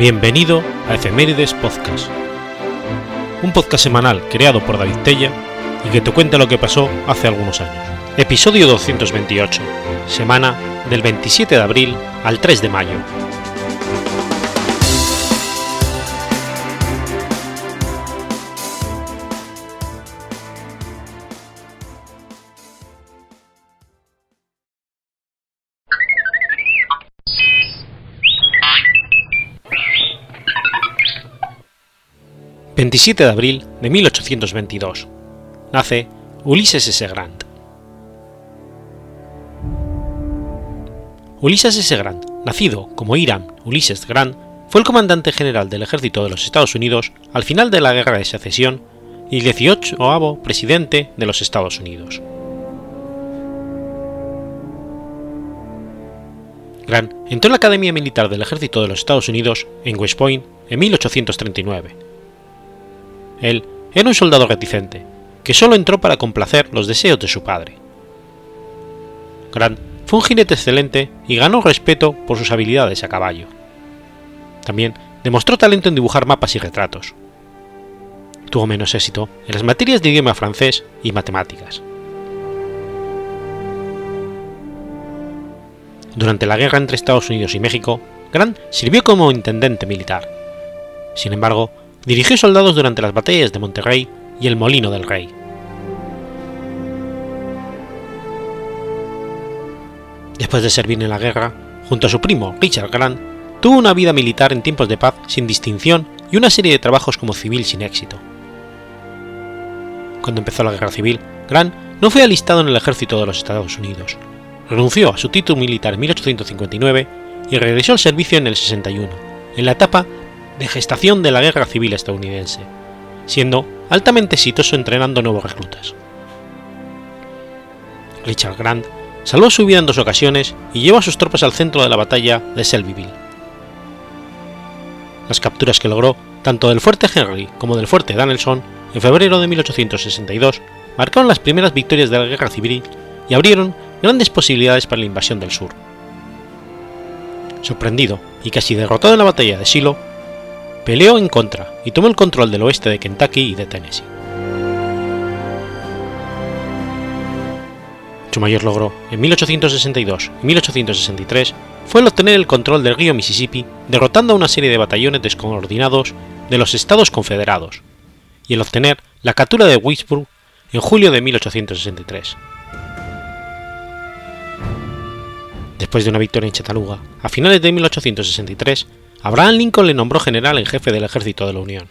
Bienvenido a Efemérides Podcast, un podcast semanal creado por David Tella y que te cuenta lo que pasó hace algunos años. Episodio 228, semana del 27 de abril al 3 de mayo. 27 de abril de 1822. Nace Ulises S. Grant. Ulises S. Grant, nacido como Hiram Ulises Grant, fue el comandante general del ejército de los Estados Unidos al final de la Guerra de Secesión y el 18 presidente de los Estados Unidos. Grant entró en la Academia Militar del Ejército de los Estados Unidos en West Point en 1839. Él era un soldado reticente, que solo entró para complacer los deseos de su padre. Grant fue un jinete excelente y ganó respeto por sus habilidades a caballo. También demostró talento en dibujar mapas y retratos. Tuvo menos éxito en las materias de idioma francés y matemáticas. Durante la guerra entre Estados Unidos y México, Grant sirvió como intendente militar. Sin embargo, dirigió soldados durante las batallas de Monterrey y el Molino del Rey. Después de servir en la guerra, junto a su primo Richard Grant, tuvo una vida militar en tiempos de paz sin distinción y una serie de trabajos como civil sin éxito. Cuando empezó la guerra civil, Grant no fue alistado en el ejército de los Estados Unidos, renunció a su título militar en 1859 y regresó al servicio en el 61, en la etapa de gestación de la Guerra Civil estadounidense, siendo altamente exitoso entrenando nuevos reclutas. Richard Grant salvó su vida en dos ocasiones y llevó a sus tropas al centro de la batalla de Shelbyville. Las capturas que logró, tanto del fuerte Henry como del fuerte Danielson, en febrero de 1862, marcaron las primeras victorias de la Guerra Civil y abrieron grandes posibilidades para la invasión del sur. Sorprendido y casi derrotado en la batalla de Shiloh, peleó en contra y tomó el control del oeste de Kentucky y de Tennessee. Su mayor logro en 1862 y 1863 fue el obtener el control del río Mississippi derrotando a una serie de batallones descoordinados de los Estados Confederados y el obtener la captura de Vicksburg en julio de 1863. Después de una victoria en Chattanooga, a finales de 1863, Abraham Lincoln le nombró general en jefe del ejército de la Unión.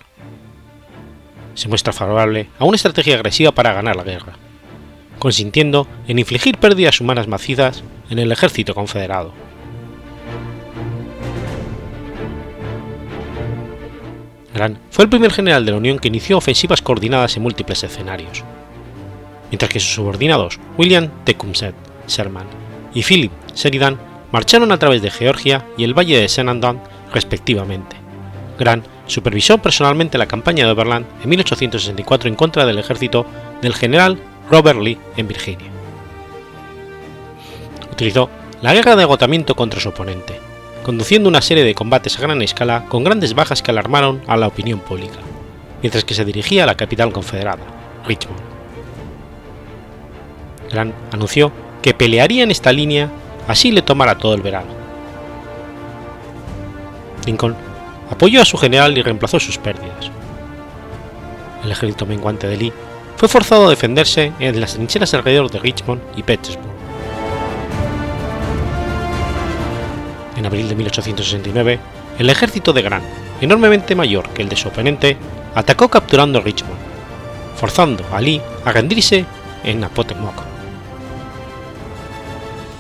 Se muestra favorable a una estrategia agresiva para ganar la guerra, consintiendo en infligir pérdidas humanas macizas en el ejército confederado. Grant fue el primer general de la Unión que inició ofensivas coordinadas en múltiples escenarios, mientras que sus subordinados William Tecumseh Sherman y Philip Sheridan marcharon a través de Georgia y el valle de Shenandoah respectivamente. Grant supervisó personalmente la campaña de Overland en 1864 en contra del ejército del general Robert Lee en Virginia. Utilizó la guerra de agotamiento contra su oponente, conduciendo una serie de combates a gran escala con grandes bajas que alarmaron a la opinión pública, mientras que se dirigía a la capital confederada, Richmond. Grant anunció que pelearía en esta línea así le tomara todo el verano Lincoln apoyó a su general y reemplazó sus pérdidas. El ejército menguante de Lee fue forzado a defenderse en las trincheras alrededor de Richmond y Petersburg. En abril de 1869, el ejército de Grant, enormemente mayor que el de su oponente, atacó capturando Richmond, forzando a Lee a rendirse en Appomattox.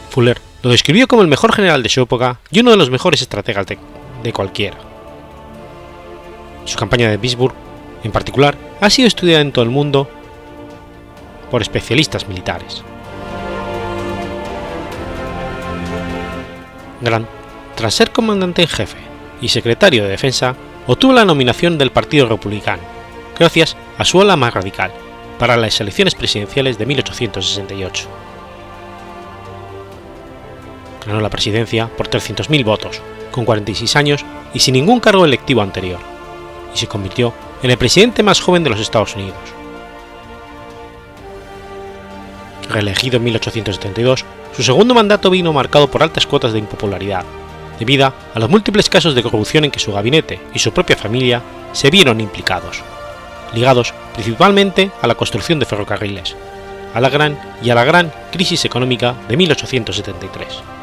Fuller lo describió como el mejor general de su época y uno de los mejores estrategas de, de cualquiera. Su campaña de Pittsburgh, en particular, ha sido estudiada en todo el mundo por especialistas militares. Grant, tras ser comandante en jefe y secretario de defensa, obtuvo la nominación del Partido Republicano, gracias a su ala más radical, para las elecciones presidenciales de 1868. Ganó la presidencia por 300.000 votos, con 46 años y sin ningún cargo electivo anterior, y se convirtió en el presidente más joven de los Estados Unidos. Reelegido en 1872, su segundo mandato vino marcado por altas cuotas de impopularidad, debido a los múltiples casos de corrupción en que su gabinete y su propia familia se vieron implicados, ligados principalmente a la construcción de ferrocarriles, a la gran y a la gran crisis económica de 1873.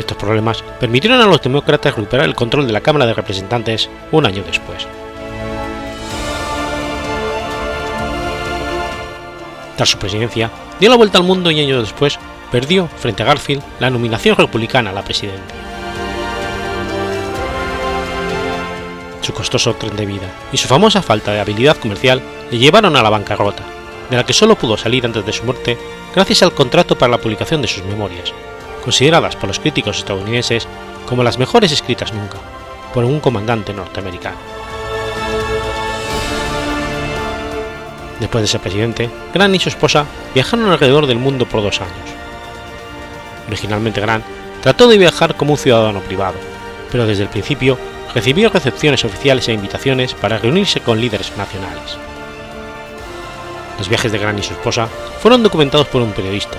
Estos problemas permitieron a los demócratas recuperar el control de la Cámara de Representantes un año después. Tras su presidencia, dio la vuelta al mundo y años después perdió frente a Garfield la nominación republicana a la presidencia. Su costoso tren de vida y su famosa falta de habilidad comercial le llevaron a la bancarrota, de la que solo pudo salir antes de su muerte gracias al contrato para la publicación de sus memorias, consideradas por los críticos estadounidenses como las mejores escritas nunca, por un comandante norteamericano. Después de ser presidente, Grant y su esposa viajaron alrededor del mundo por dos años. Originalmente Grant trató de viajar como un ciudadano privado, pero desde el principio recibió recepciones oficiales e invitaciones para reunirse con líderes nacionales. Los viajes de Grant y su esposa fueron documentados por un periodista,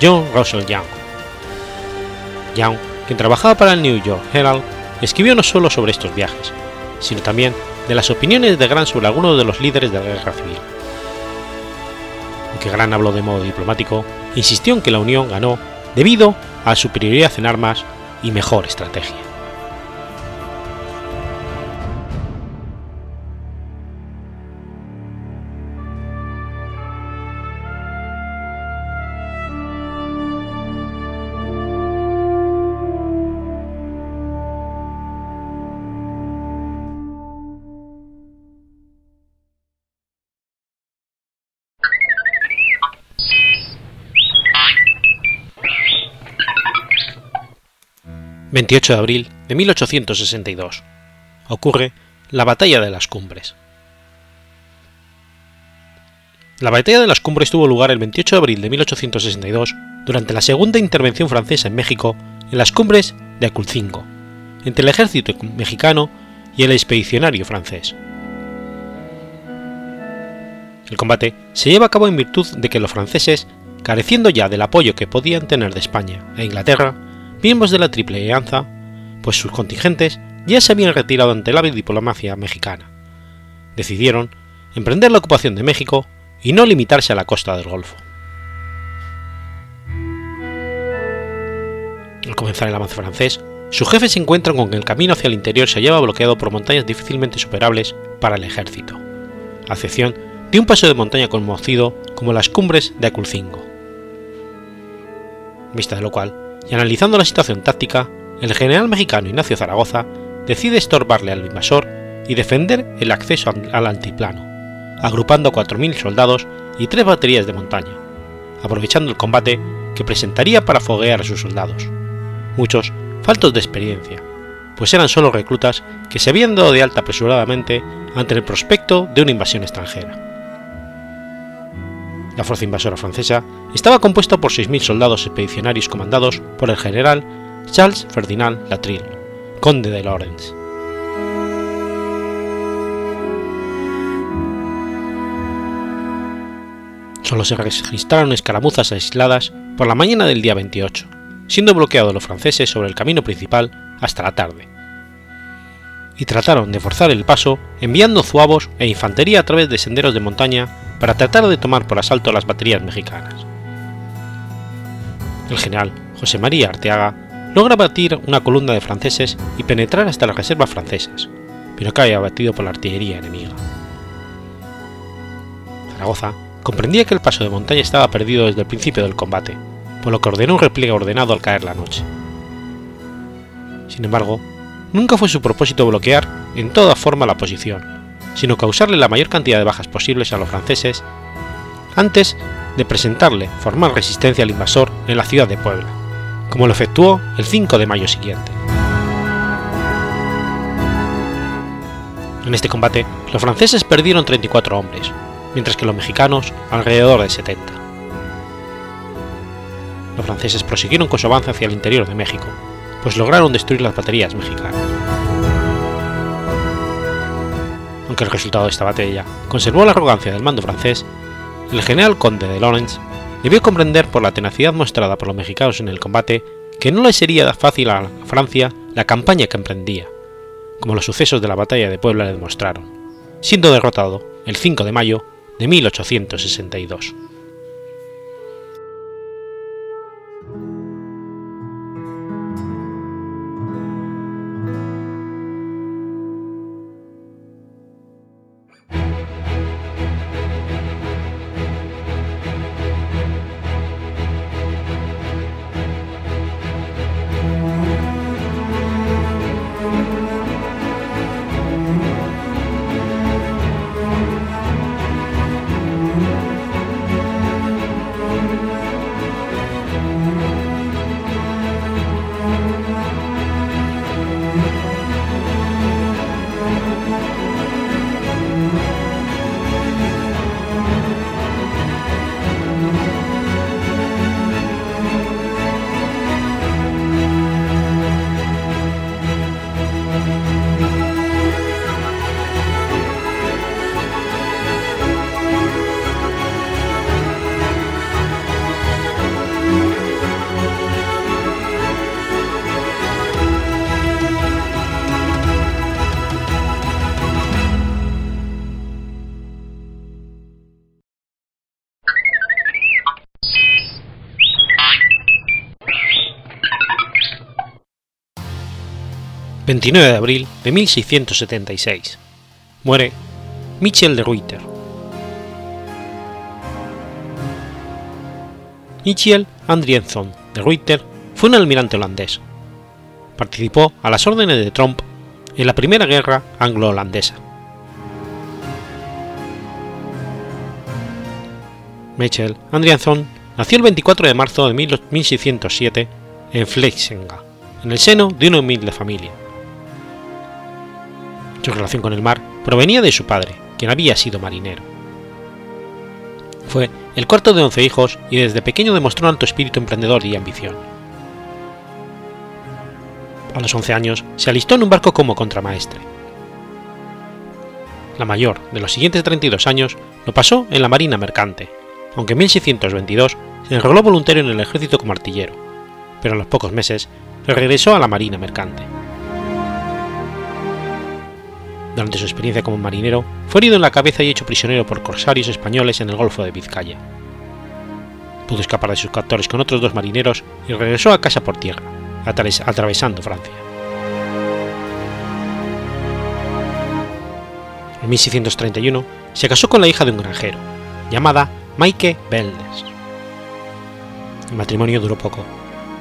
John Russell Young. Young, quien trabajaba para el New York Herald, escribió no solo sobre estos viajes, sino también de las opiniones de Grant sobre algunos de los líderes de la guerra civil. Aunque Grant habló de modo diplomático, insistió en que la Unión ganó debido a superioridad en armas y mejor estrategia. 28 de abril de 1862. Ocurre la Batalla de las Cumbres. La Batalla de las Cumbres tuvo lugar el 28 de abril de 1862 durante la segunda intervención francesa en México en las cumbres de Aculcingo, entre el ejército mexicano y el expedicionario francés. El combate se lleva a cabo en virtud de que los franceses, careciendo ya del apoyo que podían tener de España e Inglaterra, miembros de la Triple Alianza, pues sus contingentes ya se habían retirado ante la diplomacia mexicana. Decidieron emprender la ocupación de México y no limitarse a la costa del Golfo. Al comenzar el avance francés, sus jefes se encuentran con que el camino hacia el interior se hallaba bloqueado por montañas difícilmente superables para el ejército, a excepción de un paso de montaña conocido como las cumbres de Aculcingo. Vista de lo cual, y analizando la situación táctica, el general mexicano Ignacio Zaragoza decide estorbarle al invasor y defender el acceso al altiplano, agrupando a 4.000 soldados y tres baterías de montaña, aprovechando el combate que presentaría para foguear a sus soldados, muchos faltos de experiencia, pues eran solo reclutas que se habían dado de alta apresuradamente ante el prospecto de una invasión extranjera. La fuerza invasora francesa estaba compuesta por 6.000 soldados expedicionarios comandados por el general Charles Ferdinand Latrille, conde de Lawrence. Solo se registraron escaramuzas aisladas por la mañana del día 28, siendo bloqueados los franceses sobre el camino principal hasta la tarde, y trataron de forzar el paso enviando zuavos e infantería a través de senderos de montaña para tratar de tomar por asalto las baterías mexicanas. El general José María Arteaga logra batir una columna de franceses y penetrar hasta las reservas francesas, pero cae abatido por la artillería enemiga. Zaragoza comprendía que el paso de montaña estaba perdido desde el principio del combate, por lo que ordenó un repliegue ordenado al caer la noche. Sin embargo, nunca fue su propósito bloquear en toda forma la posición, sino causarle la mayor cantidad de bajas posibles a los franceses antes de presentarle formal resistencia al invasor en la ciudad de Puebla, como lo efectuó el 5 de mayo siguiente. En este combate, los franceses perdieron 34 hombres, mientras que los mexicanos alrededor de 70. los franceses prosiguieron con su avance hacia el interior de México, pues lograron destruir las baterías mexicanas. Aunque el resultado de esta batalla conservó la arrogancia del mando francés, el general conde de Lawrence debió comprender por la tenacidad mostrada por los mexicanos en el combate que no le sería fácil a Francia la campaña que emprendía, como los sucesos de la batalla de Puebla le demostraron, siendo derrotado el 5 de mayo de 1862. 29 de abril de 1676. Muere Michel de Ruyter. Michel Andrienson de Ruyter fue un almirante holandés. Participó a las órdenes de Tromp en la Primera Guerra Anglo-Holandesa. Michel Andrienson nació el 24 de marzo de 1607 en Flexenga, en el seno de una humilde familia. Su relación con el mar provenía de su padre, quien había sido marinero. Fue el cuarto de once hijos y desde pequeño demostró un alto espíritu emprendedor y ambición. A los 11 años se alistó en un barco como contramaestre. La mayor de los siguientes 32 años lo pasó en la Marina Mercante, aunque en 1622 se enroló voluntario en el ejército como artillero, pero a los pocos meses regresó a la Marina Mercante. Durante su experiencia como marinero, fue herido en la cabeza y hecho prisionero por corsarios españoles en el Golfo de Vizcaya. Pudo escapar de sus captores con otros dos marineros y regresó a casa por tierra, atravesando Francia. En 1631 se casó con la hija de un granjero, llamada Maike Beldes. El matrimonio duró poco,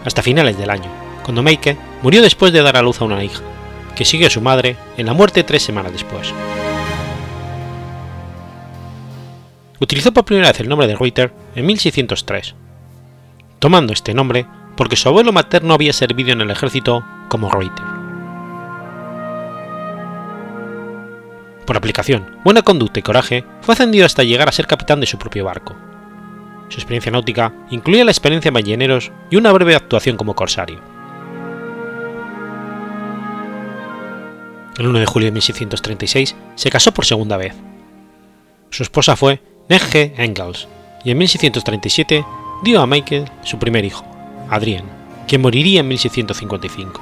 hasta finales del año, cuando Maike murió después de dar a luz a una hija, que siguió a su madre en la muerte tres semanas después. Utilizó por primera vez el nombre de Reuter en 1603, tomando este nombre porque su abuelo materno había servido en el ejército como Reuter. Por aplicación, buena conducta y coraje, fue ascendido hasta llegar a ser capitán de su propio barco. Su experiencia náutica incluía la experiencia en balleneros y una breve actuación como corsario. El 1 de julio de 1636 se casó por segunda vez. Su esposa fue Negge Engels y en 1637 dio a Michael su primer hijo, Adrien, quien moriría en 1655.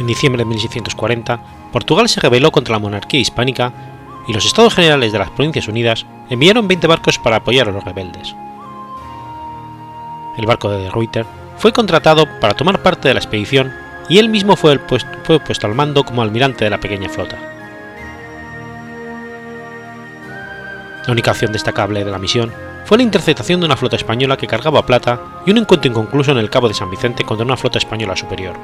En diciembre de 1640, Portugal se rebeló contra la monarquía hispánica y los Estados Generales de las Provincias Unidas enviaron 20 barcos para apoyar a los rebeldes. El barco de De Ruyter fue contratado para tomar parte de la expedición y él mismo fue, puesto, al mando como almirante de la pequeña flota. La única acción destacable de la misión fue la interceptación de una flota española que cargaba plata y un encuentro inconcluso en el Cabo de San Vicente contra una flota española superior.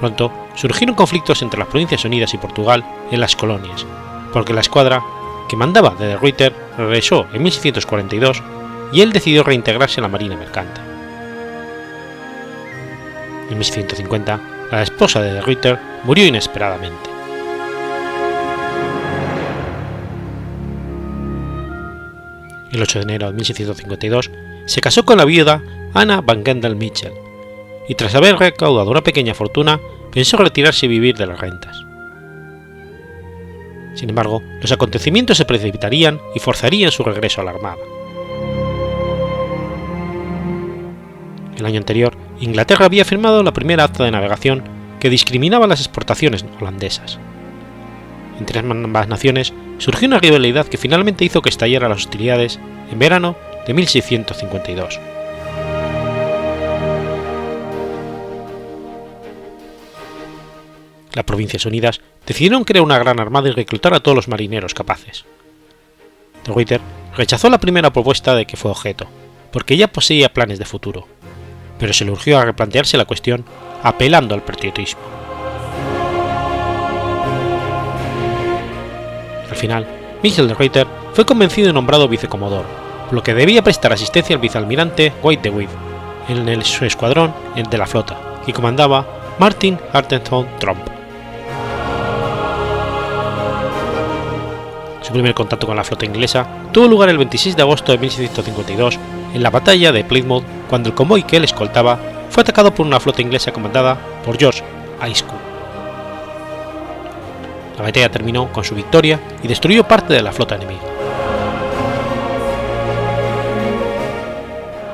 Pronto surgieron conflictos entre las Provincias Unidas y Portugal en las colonias, porque la escuadra que mandaba de Reuter regresó en 1642 y él decidió reintegrarse en la Marina Mercante. En 1150, la esposa de De Ruyter murió inesperadamente. El 8 de enero de 1652 se casó con la viuda Anna Van Gendel Mitchell, y tras haber recaudado una pequeña fortuna, pensó retirarse y vivir de las rentas. Sin embargo, los acontecimientos se precipitarían y forzarían su regreso a la Armada. El año anterior, Inglaterra había firmado la primera acta de navegación que discriminaba las exportaciones holandesas. Entre ambas naciones surgió una rivalidad que finalmente hizo que estallaran las hostilidades en verano de 1652. Las Provincias Unidas decidieron crear una gran armada y reclutar a todos los marineros capaces. De Ruyter rechazó la primera propuesta de que fue objeto, porque ya poseía planes de futuro, pero se le urgió a replantearse la cuestión apelando al patriotismo. Al final, Michel de Ruyter fue convencido y nombrado vicecomodoro, por lo que debía prestar asistencia al vicealmirante White de Witt en el, su escuadrón de la flota, que comandaba Martin Hartenton Trump. Su primer contacto con la flota inglesa tuvo lugar el 26 de agosto de 1652 en la batalla de Plymouth, cuando el convoy que él escoltaba fue atacado por una flota inglesa comandada por George Ayscough. La batalla terminó con su victoria y destruyó parte de la flota enemiga.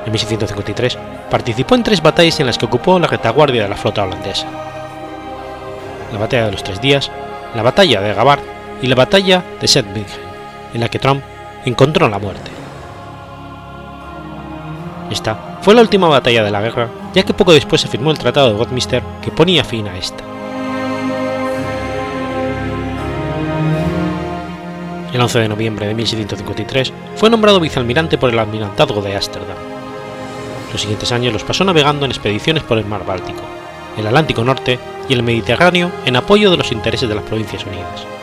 En 1653 participó en tres batallas en las que ocupó la retaguardia de la flota holandesa. La batalla de los tres días, la batalla de Gabart y la batalla de Zeebrugge, en la que Trump encontró la muerte. Esta fue la última batalla de la guerra, ya que poco después se firmó el Tratado de Westminster que ponía fin a esta. El 11 de noviembre de 1653 fue nombrado vicealmirante por el almirantazgo de Ámsterdam. Los siguientes años los pasó navegando en expediciones por el mar Báltico, el Atlántico Norte y el Mediterráneo en apoyo de los intereses de las Provincias Unidas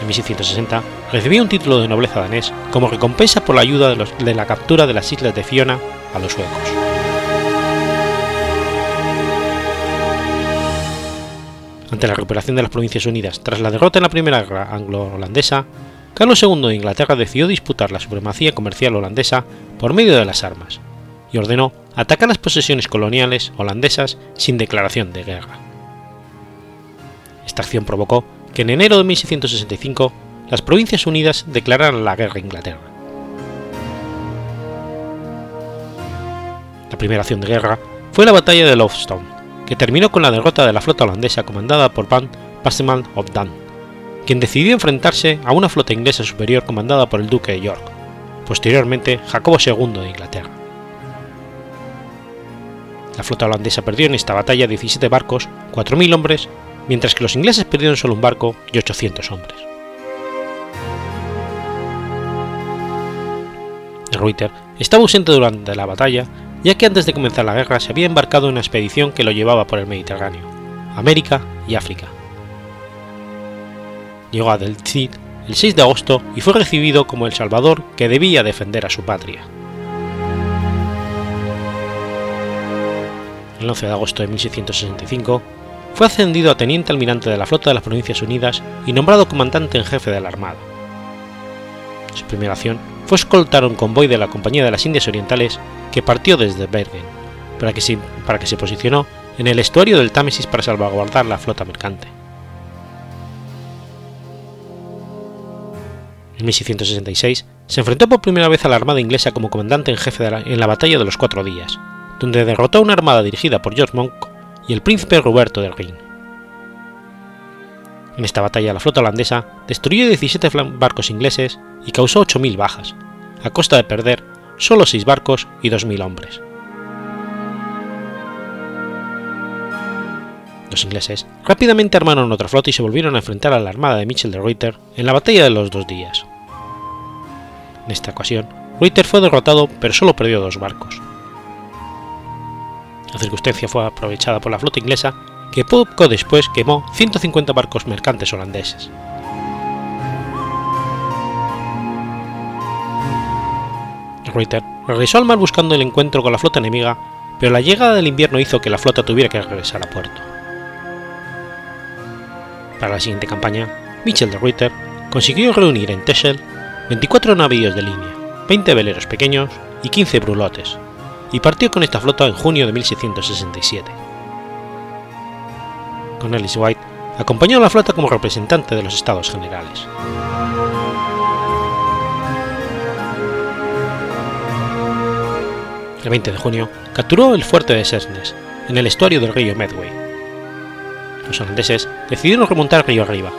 en 1660, recibió un título de nobleza danés como recompensa por la ayuda de, la captura de las islas de Fiona a los suecos. Ante la recuperación de las Provincias Unidas tras la derrota en la Primera Guerra Anglo-Holandesa, Carlos II de Inglaterra decidió disputar la supremacía comercial holandesa por medio de las armas y ordenó atacar las posesiones coloniales holandesas sin declaración de guerra. Esta acción provocó que en enero de 1665 las Provincias Unidas declararan la guerra a Inglaterra. La primera acción de guerra fue la batalla de Lovestone, que terminó con la derrota de la flota holandesa comandada por Van Passeman of Dan, quien decidió enfrentarse a una flota inglesa superior comandada por el duque de York, posteriormente Jacobo II de Inglaterra. La flota holandesa perdió en esta batalla 17 barcos, 4.000 hombres mientras que los ingleses perdieron solo un barco y 800 hombres. Reuter estaba ausente durante la batalla, ya que antes de comenzar la guerra se había embarcado en una expedición que lo llevaba por el Mediterráneo, América y África. Llegó a Del Cid el 6 de agosto y fue recibido como el salvador que debía defender a su patria. El 11 de agosto de 1665 fue ascendido a teniente almirante de la flota de las Provincias Unidas y nombrado comandante en jefe de la Armada. Su primera acción fue escoltar un convoy de la Compañía de las Indias Orientales que partió desde Bergen, para que, se, posicionó en el estuario del Támesis para salvaguardar la flota mercante. En 1666 se enfrentó por primera vez a la Armada inglesa como comandante en jefe en la Batalla de los Cuatro Días, donde derrotó a una armada dirigida por George Monk y el príncipe Roberto del Rin. En esta batalla la flota holandesa destruyó 17 barcos ingleses y causó 8.000 bajas, a costa de perder solo 6 barcos y 2.000 hombres. Los ingleses rápidamente armaron otra flota y se volvieron a enfrentar a la armada de Mitchell de Reuter en la batalla de los dos días. En esta ocasión, Reuter fue derrotado pero solo perdió dos barcos. La circunstancia fue aprovechada por la flota inglesa, que poco después quemó 150 barcos mercantes holandeses. Reuter regresó al mar buscando el encuentro con la flota enemiga, pero la llegada del invierno hizo que la flota tuviera que regresar a puerto. Para la siguiente campaña, Michel de Reuter consiguió reunir en Texel 24 navíos de línea, 20 veleros pequeños y 15 brulotes, y partió con esta flota en junio de 1667. Cornelis White acompañó a la flota como representante de los Estados Generales. El 20 de junio capturó el fuerte de Sesnes, en el estuario del río Medway. Los holandeses decidieron remontar río arriba,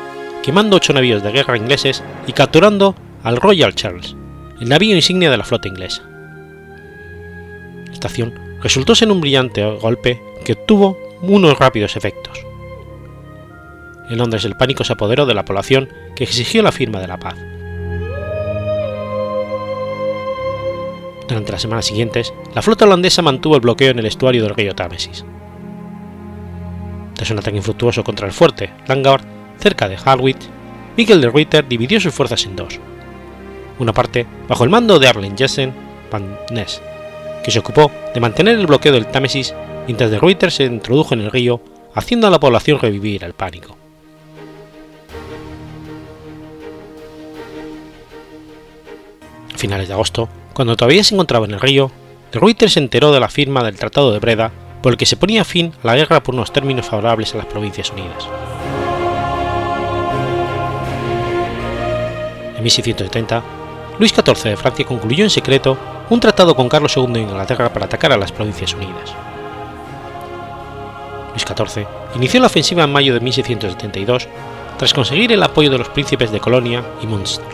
quemando ocho navíos de guerra ingleses y capturando al Royal Charles, el navío insignia de la flota inglesa. Resultó ser un brillante golpe que tuvo unos rápidos efectos. En Londres el pánico se apoderó de la población que exigió la firma de la paz. Durante las semanas siguientes, la flota holandesa mantuvo el bloqueo en el estuario del río Támesis. Tras un ataque infructuoso contra el fuerte Langard, cerca de Harwich, Miguel de Ruyter dividió sus fuerzas en dos. Una parte bajo el mando de Arlen Jessen van Ness, que se ocupó de mantener el bloqueo del Támesis mientras de Ruyter se introdujo en el río, haciendo a la población revivir el pánico. A finales de agosto, cuando todavía se encontraba en el río, de Ruyter se enteró de la firma del Tratado de Breda por el que se ponía fin a la guerra por unos términos favorables a las Provincias Unidas. En 1670, Luis XIV de Francia concluyó en secreto un tratado con Carlos II de Inglaterra para atacar a las Provincias Unidas. Luis XIV inició la ofensiva en mayo de 1672 tras conseguir el apoyo de los príncipes de Colonia y Munster.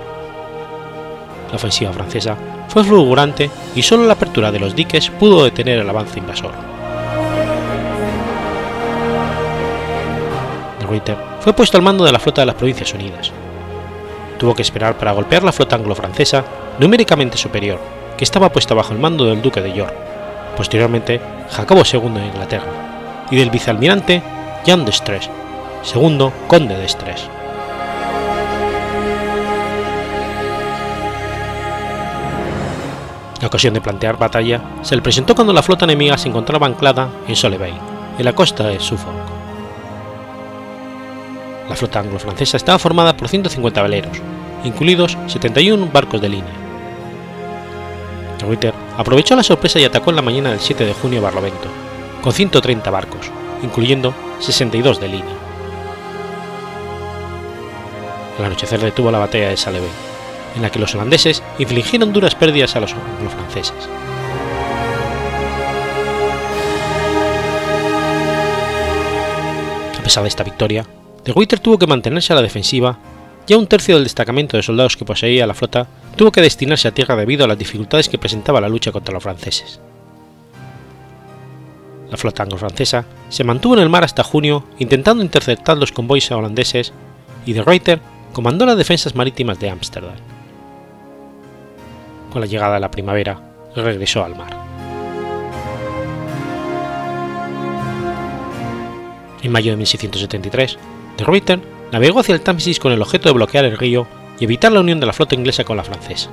La ofensiva francesa fue fulgurante y solo la apertura de los diques pudo detener el avance invasor. De Ruyter fue puesto al mando de la flota de las Provincias Unidas. Tuvo que esperar para golpear la flota anglo-francesa numéricamente superior, que estaba puesta bajo el mando del duque de York, posteriormente Jacobo II de Inglaterra, y del vicealmirante Jean d'Estrées, segundo conde de Estrés. La ocasión de plantear batalla se le presentó cuando la flota enemiga se encontraba anclada en Sole Bay, en la costa de Suffolk. La flota anglo-francesa estaba formada por 150 veleros, incluidos 71 barcos de línea. Reuter aprovechó la sorpresa y atacó en la mañana del 7 de junio a Barlovento, con 130 barcos, incluyendo 62 de línea. Al anochecer detuvo la batalla de Sale Bay, en la que los holandeses infligieron duras pérdidas a los anglo-franceses. A pesar de esta victoria, de Ruyter tuvo que mantenerse a la defensiva, ya un tercio del destacamento de soldados que poseía la flota tuvo que destinarse a tierra debido a las dificultades que presentaba la lucha contra los franceses. La flota anglo-francesa se mantuvo en el mar hasta junio intentando interceptar los convoys holandeses y de Ruyter comandó las defensas marítimas de Ámsterdam. Con la llegada de la primavera, regresó al mar. En mayo de 1673, de Ruyter navegó hacia el Támesis con el objeto de bloquear el río y evitar la unión de la flota inglesa con la francesa.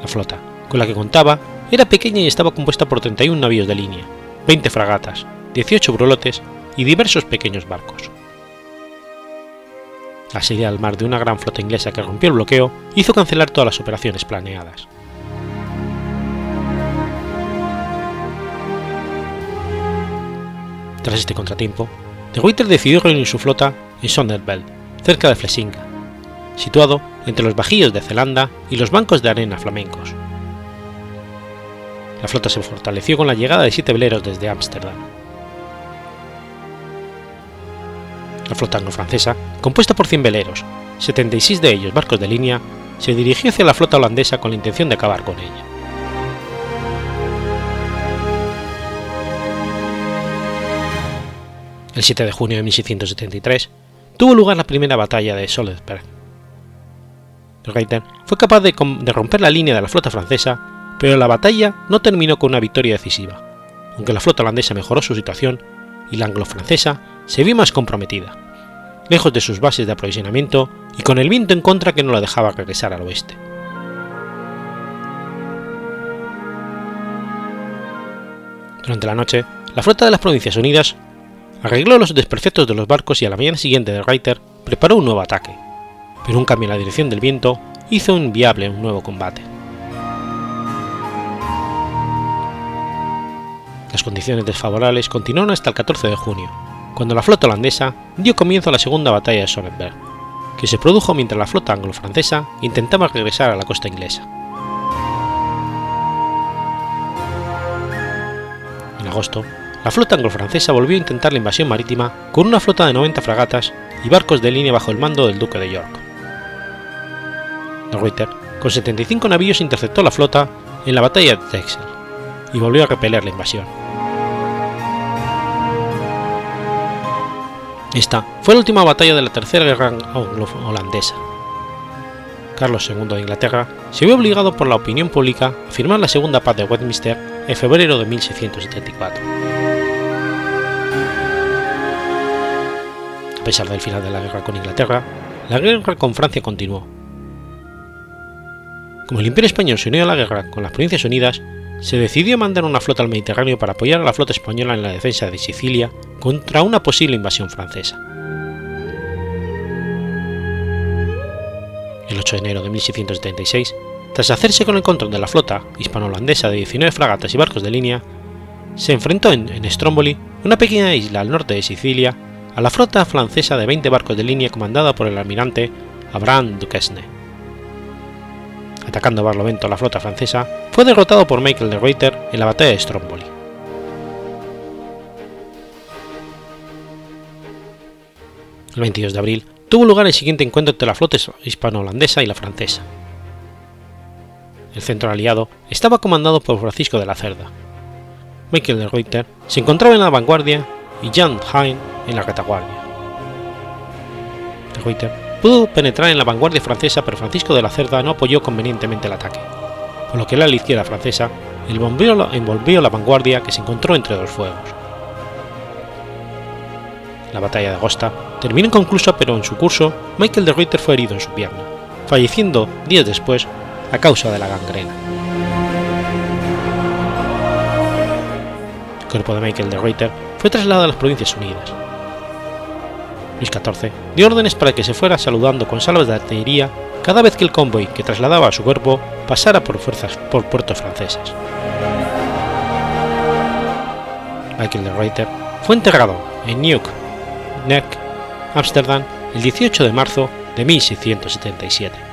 La flota, con la que contaba, era pequeña y estaba compuesta por 31 navíos de línea, 20 fragatas, 18 brulotes y diversos pequeños barcos. La salida al mar de una gran flota inglesa que rompió el bloqueo hizo cancelar todas las operaciones planeadas. Tras este contratiempo, de Ruyter decidió reunir su flota en Sonderbell, cerca de Flesinga, situado entre los bajíos de Zelanda y los bancos de arena flamencos. La flota se fortaleció con la llegada de siete veleros desde Ámsterdam. La flota anglo-francesa, compuesta por 100 veleros, 76 de ellos barcos de línea, se dirigió hacia la flota holandesa con la intención de acabar con ella. El 7 de junio de 1673 tuvo lugar la primera batalla de Solesberg. Reiter fue capaz de, romper la línea de la flota francesa, pero la batalla no terminó con una victoria decisiva, aunque la flota holandesa mejoró su situación y la anglo-francesa se vio más comprometida, lejos de sus bases de aprovisionamiento y con el viento en contra que no la dejaba regresar al oeste. Durante la noche, la flota de las Provincias Unidas arregló los desperfectos de los barcos y a la mañana siguiente de Reiter preparó un nuevo ataque, pero un cambio en la dirección del viento hizo inviable un nuevo combate. Las condiciones desfavorables continuaron hasta el 14 de junio, cuando la flota holandesa dio comienzo a la segunda batalla de Sonnenberg, que se produjo mientras la flota anglo-francesa intentaba regresar a la costa inglesa. En agosto, la flota anglo-francesa volvió a intentar la invasión marítima con una flota de 90 fragatas y barcos de línea bajo el mando del duque de York. De Ruyter, con 75 navíos, interceptó la flota en la batalla de Texel y volvió a repeler la invasión. Esta fue la última batalla de la Tercera Guerra Holandesa. Carlos II de Inglaterra se vio obligado por la opinión pública a firmar la Segunda Paz de Westminster en febrero de 1674. A pesar del final de la guerra con Inglaterra, la guerra con Francia continuó. Como el Imperio Español se unió a la guerra con las Provincias Unidas, se decidió mandar una flota al Mediterráneo para apoyar a la flota española en la defensa de Sicilia contra una posible invasión francesa. El 8 de enero de 1676, tras hacerse con el control de la flota hispano-holandesa de 19 fragatas y barcos de línea, se enfrentó en, en Stromboli, una pequeña isla al norte de Sicilia, a la flota francesa de 20 barcos de línea comandada por el almirante Abraham Duquesne. Atacando Barlovento a la flota francesa, fue derrotado por Michael de Ruyter en la batalla de Stromboli. El 22 de abril tuvo lugar el siguiente encuentro entre la flota hispano-holandesa y la francesa. El centro aliado estaba comandado por Francisco de la Cerda. Michael de Ruyter se encontraba en la vanguardia y Jan Hein en la retaguardia. De pudo penetrar en la vanguardia francesa, pero Francisco de la Cerda no apoyó convenientemente el ataque, por lo que la izquierda francesa envolvió, envolvió la vanguardia que se encontró entre dos fuegos. La batalla de Agosta terminó inconclusa, pero en su curso Michael de Ruyter fue herido en su pierna, falleciendo días después a causa de la gangrena. El cuerpo de Michael de Ruyter fue trasladado a las Provincias Unidas. Luis XIV dio órdenes para que se fuera saludando con salvas de artillería cada vez que el convoy que trasladaba a su cuerpo pasara por fuerzas por puertos franceses. Michael de Ruyter fue enterrado en Nuuk, Neck, Ámsterdam, el 18 de marzo de 1677.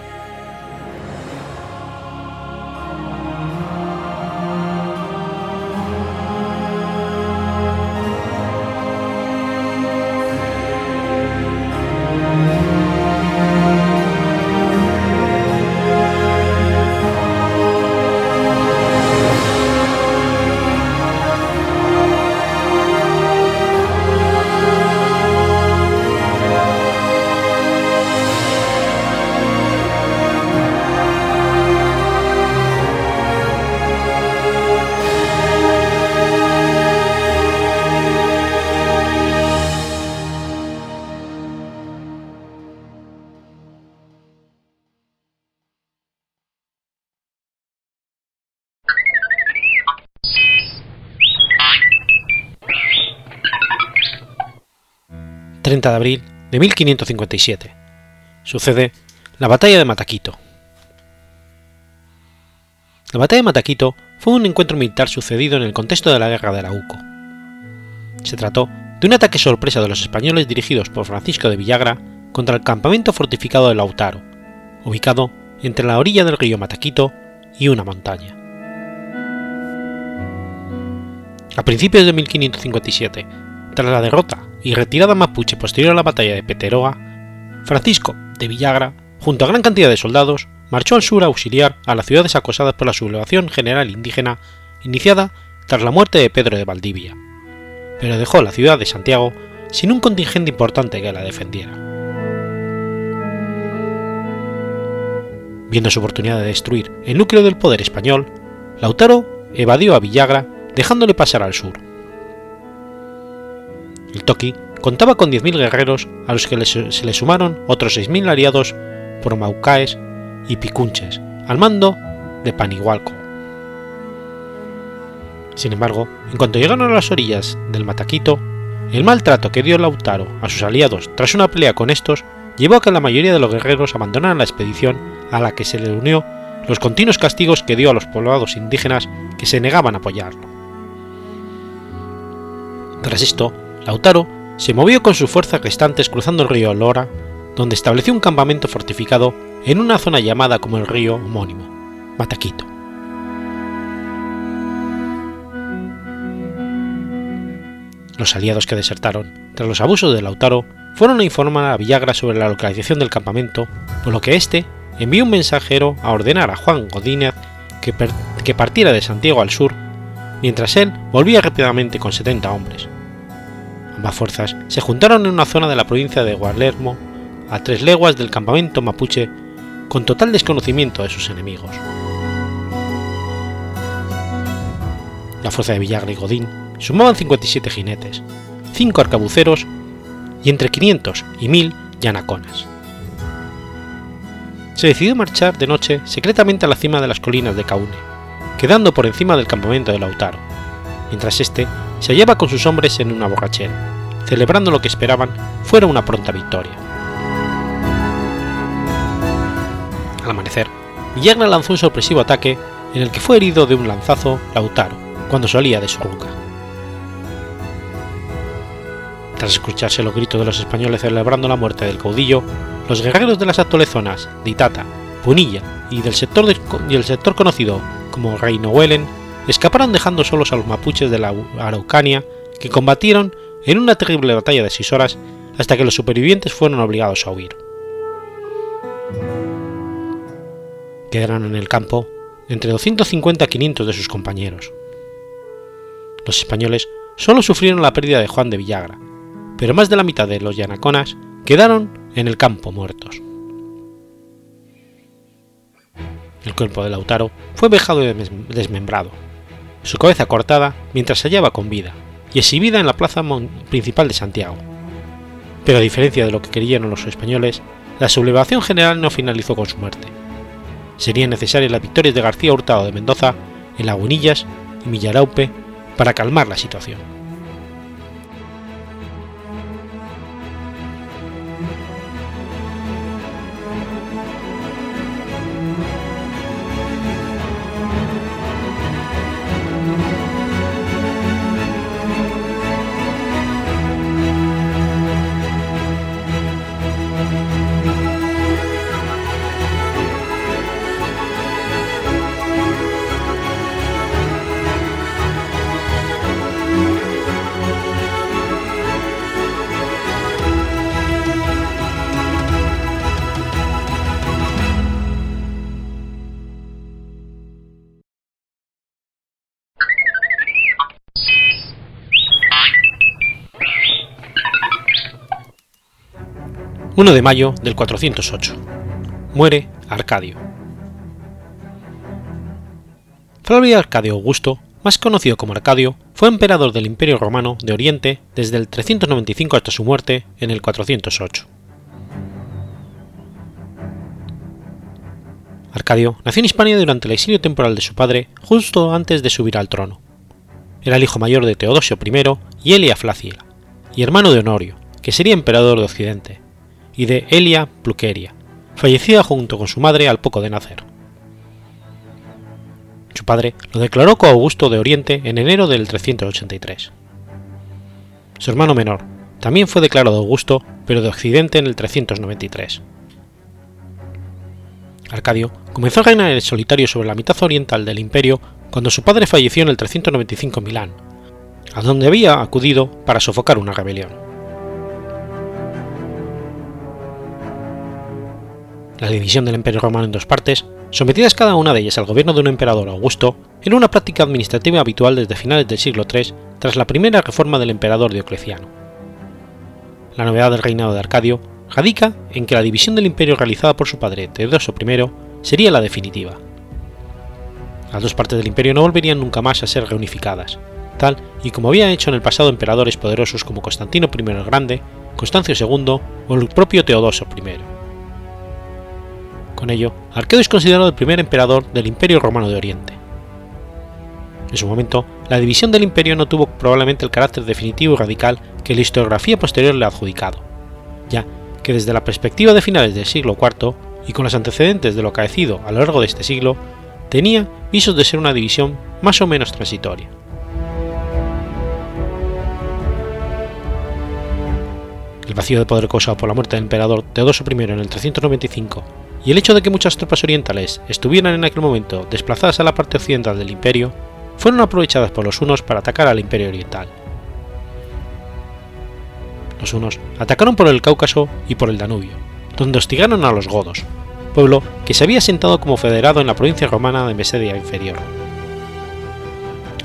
30 de abril de 1557. Sucede la batalla de Mataquito. La batalla de Mataquito fue un encuentro militar sucedido en el contexto de la guerra de Arauco. Se trató de un ataque sorpresa de los españoles dirigidos por Francisco de Villagra contra el campamento fortificado de Lautaro, ubicado entre la orilla del río Mataquito y una montaña. A principios de 1557, tras la derrota y retirada mapuche posterior a la batalla de Peteroa, Francisco de Villagra, junto a gran cantidad de soldados, marchó al sur a auxiliar a las ciudades acosadas por la sublevación general indígena iniciada tras la muerte de Pedro de Valdivia, pero dejó la ciudad de Santiago sin un contingente importante que la defendiera. Viendo su oportunidad de destruir el núcleo del poder español, Lautaro evadió a Villagra dejándole pasar al sur el Toki contaba con 10.000 guerreros a los que se le sumaron otros 6.000 aliados por Maucaes y Picunches, al mando de Panigualco. Sin embargo, en cuanto llegaron a las orillas del Mataquito, el maltrato que dio Lautaro a sus aliados tras una pelea con estos llevó a que la mayoría de los guerreros abandonaran la expedición a la que se le unió los continuos castigos que dio a los poblados indígenas que se negaban a apoyarlo. Tras esto, Lautaro se movió con sus fuerzas restantes cruzando el río Lora, donde estableció un campamento fortificado en una zona llamada como el río homónimo, Mataquito. Los aliados que desertaron, tras los abusos de Lautaro, fueron a informar a Villagra sobre la localización del campamento, por lo que éste envió un mensajero a ordenar a Juan Godínez que, que partiera de Santiago al sur, mientras él volvía rápidamente con 70 hombres. Ambas fuerzas se juntaron en una zona de la provincia de Gualermo, a tres leguas del campamento mapuche, con total desconocimiento de sus enemigos. La fuerza de Villagra y Godín sumaban 57 jinetes, 5 arcabuceros y entre 500 y 1000 yanaconas. Se decidió marchar de noche secretamente a la cima de las colinas de Caune, quedando por encima del campamento de Lautaro, mientras éste se hallaba con sus hombres en una borrachera, celebrando lo que esperaban fuera una pronta victoria. Al amanecer, Villagra lanzó un sorpresivo ataque en el que fue herido de un lanzazo Lautaro cuando salía de su ruca. Tras escucharse los gritos de los españoles celebrando la muerte del caudillo, los guerreros de las actuales de Itata, Punilla y del sector, sector conocido como Reino Huelen escaparon dejando solos a los mapuches de la Araucania que combatieron en una terrible batalla de seis horas hasta que los supervivientes fueron obligados a huir. Quedaron en el campo entre 250 y 500 de sus compañeros. Los españoles solo sufrieron la pérdida de Juan de Villagra, pero más de la mitad de los yanaconas quedaron en el campo muertos. El cuerpo de Lautaro fue vejado y desmembrado, su cabeza cortada mientras se hallaba con vida y exhibida en la plaza principal de Santiago. Pero a diferencia de lo que creyeron los españoles, la sublevación general no finalizó con su muerte. Serían necesarias las victorias de García Hurtado de Mendoza en Lagunillas y Millaraupe para calmar la situación. 1 de mayo del 408. Muere Arcadio. Flavio Arcadio Augusto, más conocido como Arcadio, fue emperador del Imperio Romano de Oriente desde el 395 hasta su muerte en el 408. Arcadio nació en Hispania durante el exilio temporal de su padre justo antes de subir al trono. Era el hijo mayor de Teodosio I y Elia Flacia, y hermano de Honorio, que sería emperador de Occidente, y de Elia Pluqueria, fallecida junto con su madre al poco de nacer. Su padre lo declaró como Augusto de Oriente en enero del 383. Su hermano menor también fue declarado Augusto, pero de Occidente en el 393. Arcadio comenzó a reinar en solitario sobre la mitad oriental del imperio cuando su padre falleció en el 395 en Milán, a donde había acudido para sofocar una rebelión. La división del Imperio Romano en dos partes, sometidas cada una de ellas al gobierno de un emperador Augusto, era una práctica administrativa habitual desde finales del siglo III tras la primera reforma del emperador Diocleciano. La novedad del reinado de Arcadio radica en que la división del imperio realizada por su padre Teodoso I sería la definitiva. Las dos partes del imperio no volverían nunca más a ser reunificadas, tal y como habían hecho en el pasado emperadores poderosos como Constantino I el Grande, Constancio II o el propio Teodoso I. Con ello, Arqueo es considerado el primer emperador del Imperio Romano de Oriente. En su momento, la división del imperio no tuvo probablemente el carácter definitivo y radical que la historiografía posterior le ha adjudicado, ya que desde la perspectiva de finales del siglo IV y con los antecedentes de lo acaecido a lo largo de este siglo, tenía visos de ser una división más o menos transitoria. El vacío de poder causado por la muerte del emperador Teodoso I en el 395 y el hecho de que muchas tropas orientales estuvieran en aquel momento desplazadas a la parte occidental del imperio fueron aprovechadas por los hunos para atacar al imperio oriental. Los hunos atacaron por el Cáucaso y por el Danubio, donde hostigaron a los godos, pueblo que se había asentado como federado en la provincia romana de Mesedia Inferior.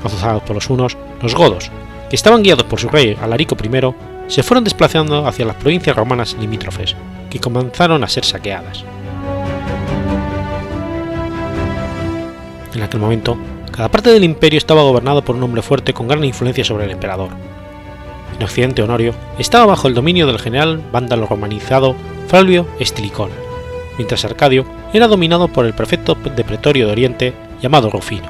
Azuzados por los hunos, los godos, que estaban guiados por su rey Alarico I, se fueron desplazando hacia las provincias romanas limítrofes, que comenzaron a ser saqueadas. En aquel momento, cada parte del imperio estaba gobernado por un hombre fuerte con gran influencia sobre el emperador. En Occidente Honorio estaba bajo el dominio del general vándalo romanizado Flavio Estilicón, mientras Arcadio era dominado por el prefecto de Pretorio de Oriente llamado Rufino.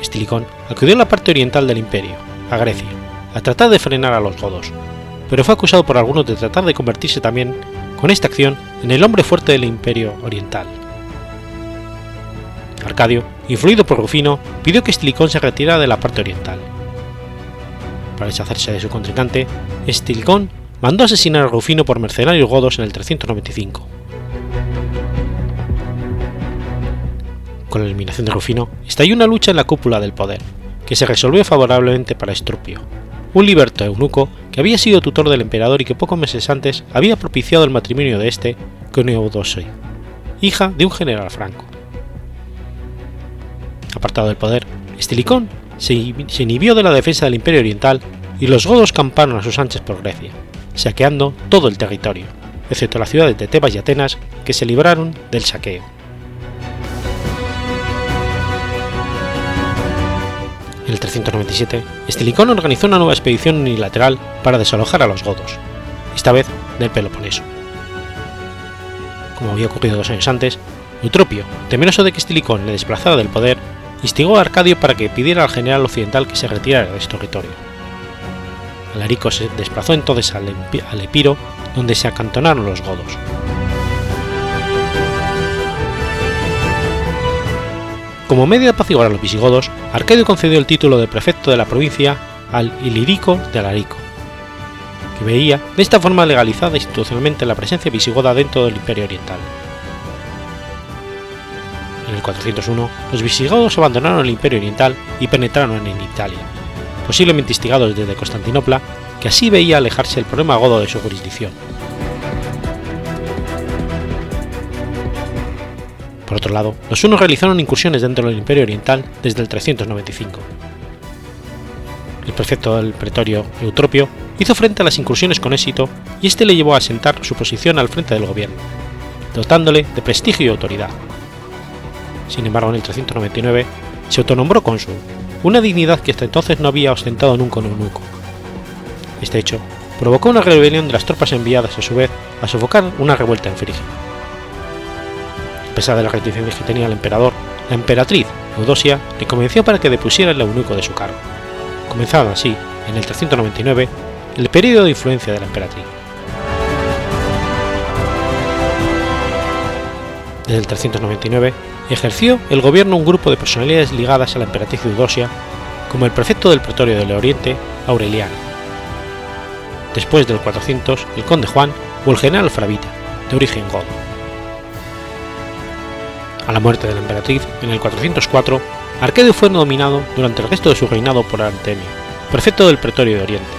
Estilicón acudió a la parte oriental del imperio, a Grecia, a tratar de frenar a los godos, pero fue acusado por algunos de tratar de convertirse también, con esta acción, en el hombre fuerte del imperio oriental. Arcadio, influido por Rufino, pidió que Estilicón se retirara de la parte oriental. Para deshacerse de su contrincante, Estilicón mandó asesinar a Rufino por mercenarios godos en el 395. Con la eliminación de Rufino, estalló una lucha en la cúpula del poder, que se resolvió favorablemente para Estrupio, un liberto eunuco que había sido tutor del emperador y que pocos meses antes había propiciado el matrimonio de este con Eudosia, hija de un general franco. Apartado del poder, Estilicón se inhibió de la defensa del imperio oriental y los godos camparon a sus anchas por Grecia, saqueando todo el territorio, excepto las ciudades de Tebas y Atenas que se libraron del saqueo. En el 397, Estilicón organizó una nueva expedición unilateral para desalojar a los godos, esta vez del Peloponeso. Como había ocurrido dos años antes, Eutropio, temeroso de que Estilicón le desplazara del poder, instigó a Arcadio para que pidiera al general occidental que se retirara de este territorio. Alarico se desplazó entonces al Epiro, donde se acantonaron los godos. Como medio de apaciguar a los visigodos, Arcadio concedió el título de prefecto de la provincia al Ilírico de Alarico, que veía de esta forma legalizada institucionalmente la presencia visigoda dentro del Imperio Oriental. En el 401, los visigodos abandonaron el Imperio Oriental y penetraron en Italia, posiblemente instigados desde Constantinopla, que así veía alejarse el problema godo de su jurisdicción. Por otro lado, los hunos realizaron incursiones dentro del Imperio Oriental desde el 395. El prefecto del pretorio Eutropio hizo frente a las incursiones con éxito y este le llevó a asentar su posición al frente del gobierno, dotándole de prestigio y autoridad. Sin embargo, en el 399 se autonombró cónsul, una dignidad que hasta entonces no había ostentado nunca un eunuco. Este hecho provocó una rebelión de las tropas enviadas a su vez a sofocar una revuelta en Frigia. A pesar de las reticencias que tenía el emperador, la emperatriz Eudosia le convenció para que depusiera el eunuco de su cargo, comenzando así, en el 399, el periodo de influencia de la emperatriz. Desde el 399 ejerció el gobierno un grupo de personalidades ligadas a la emperatriz Eudosia, como el prefecto del pretorio del Oriente, Aureliano. Después del 400, el conde Juan o el general Fravita, de origen godo. A la muerte de la emperatriz, en el 404, Arcadio fue nominado durante el resto de su reinado por Artemio, prefecto del pretorio de Oriente.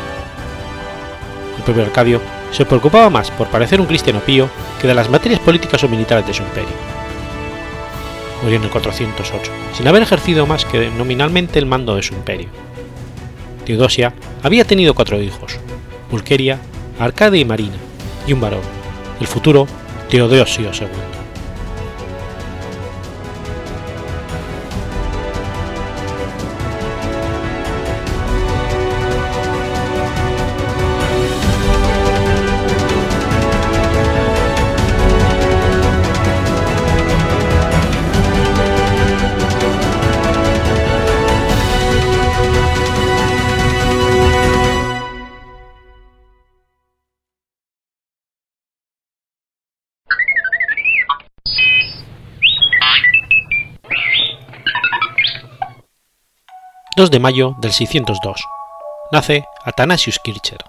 El propio Arcadio se preocupaba más por parecer un cristiano pío que de las materias políticas o militares de su imperio. Murió en el 408, sin haber ejercido más que nominalmente el mando de su imperio. Teodosia había tenido cuatro hijos, Pulqueria, Arcade y Marina, y un varón, el futuro Teodosio II. 2 de mayo del 602. Nace Athanasius Kircher.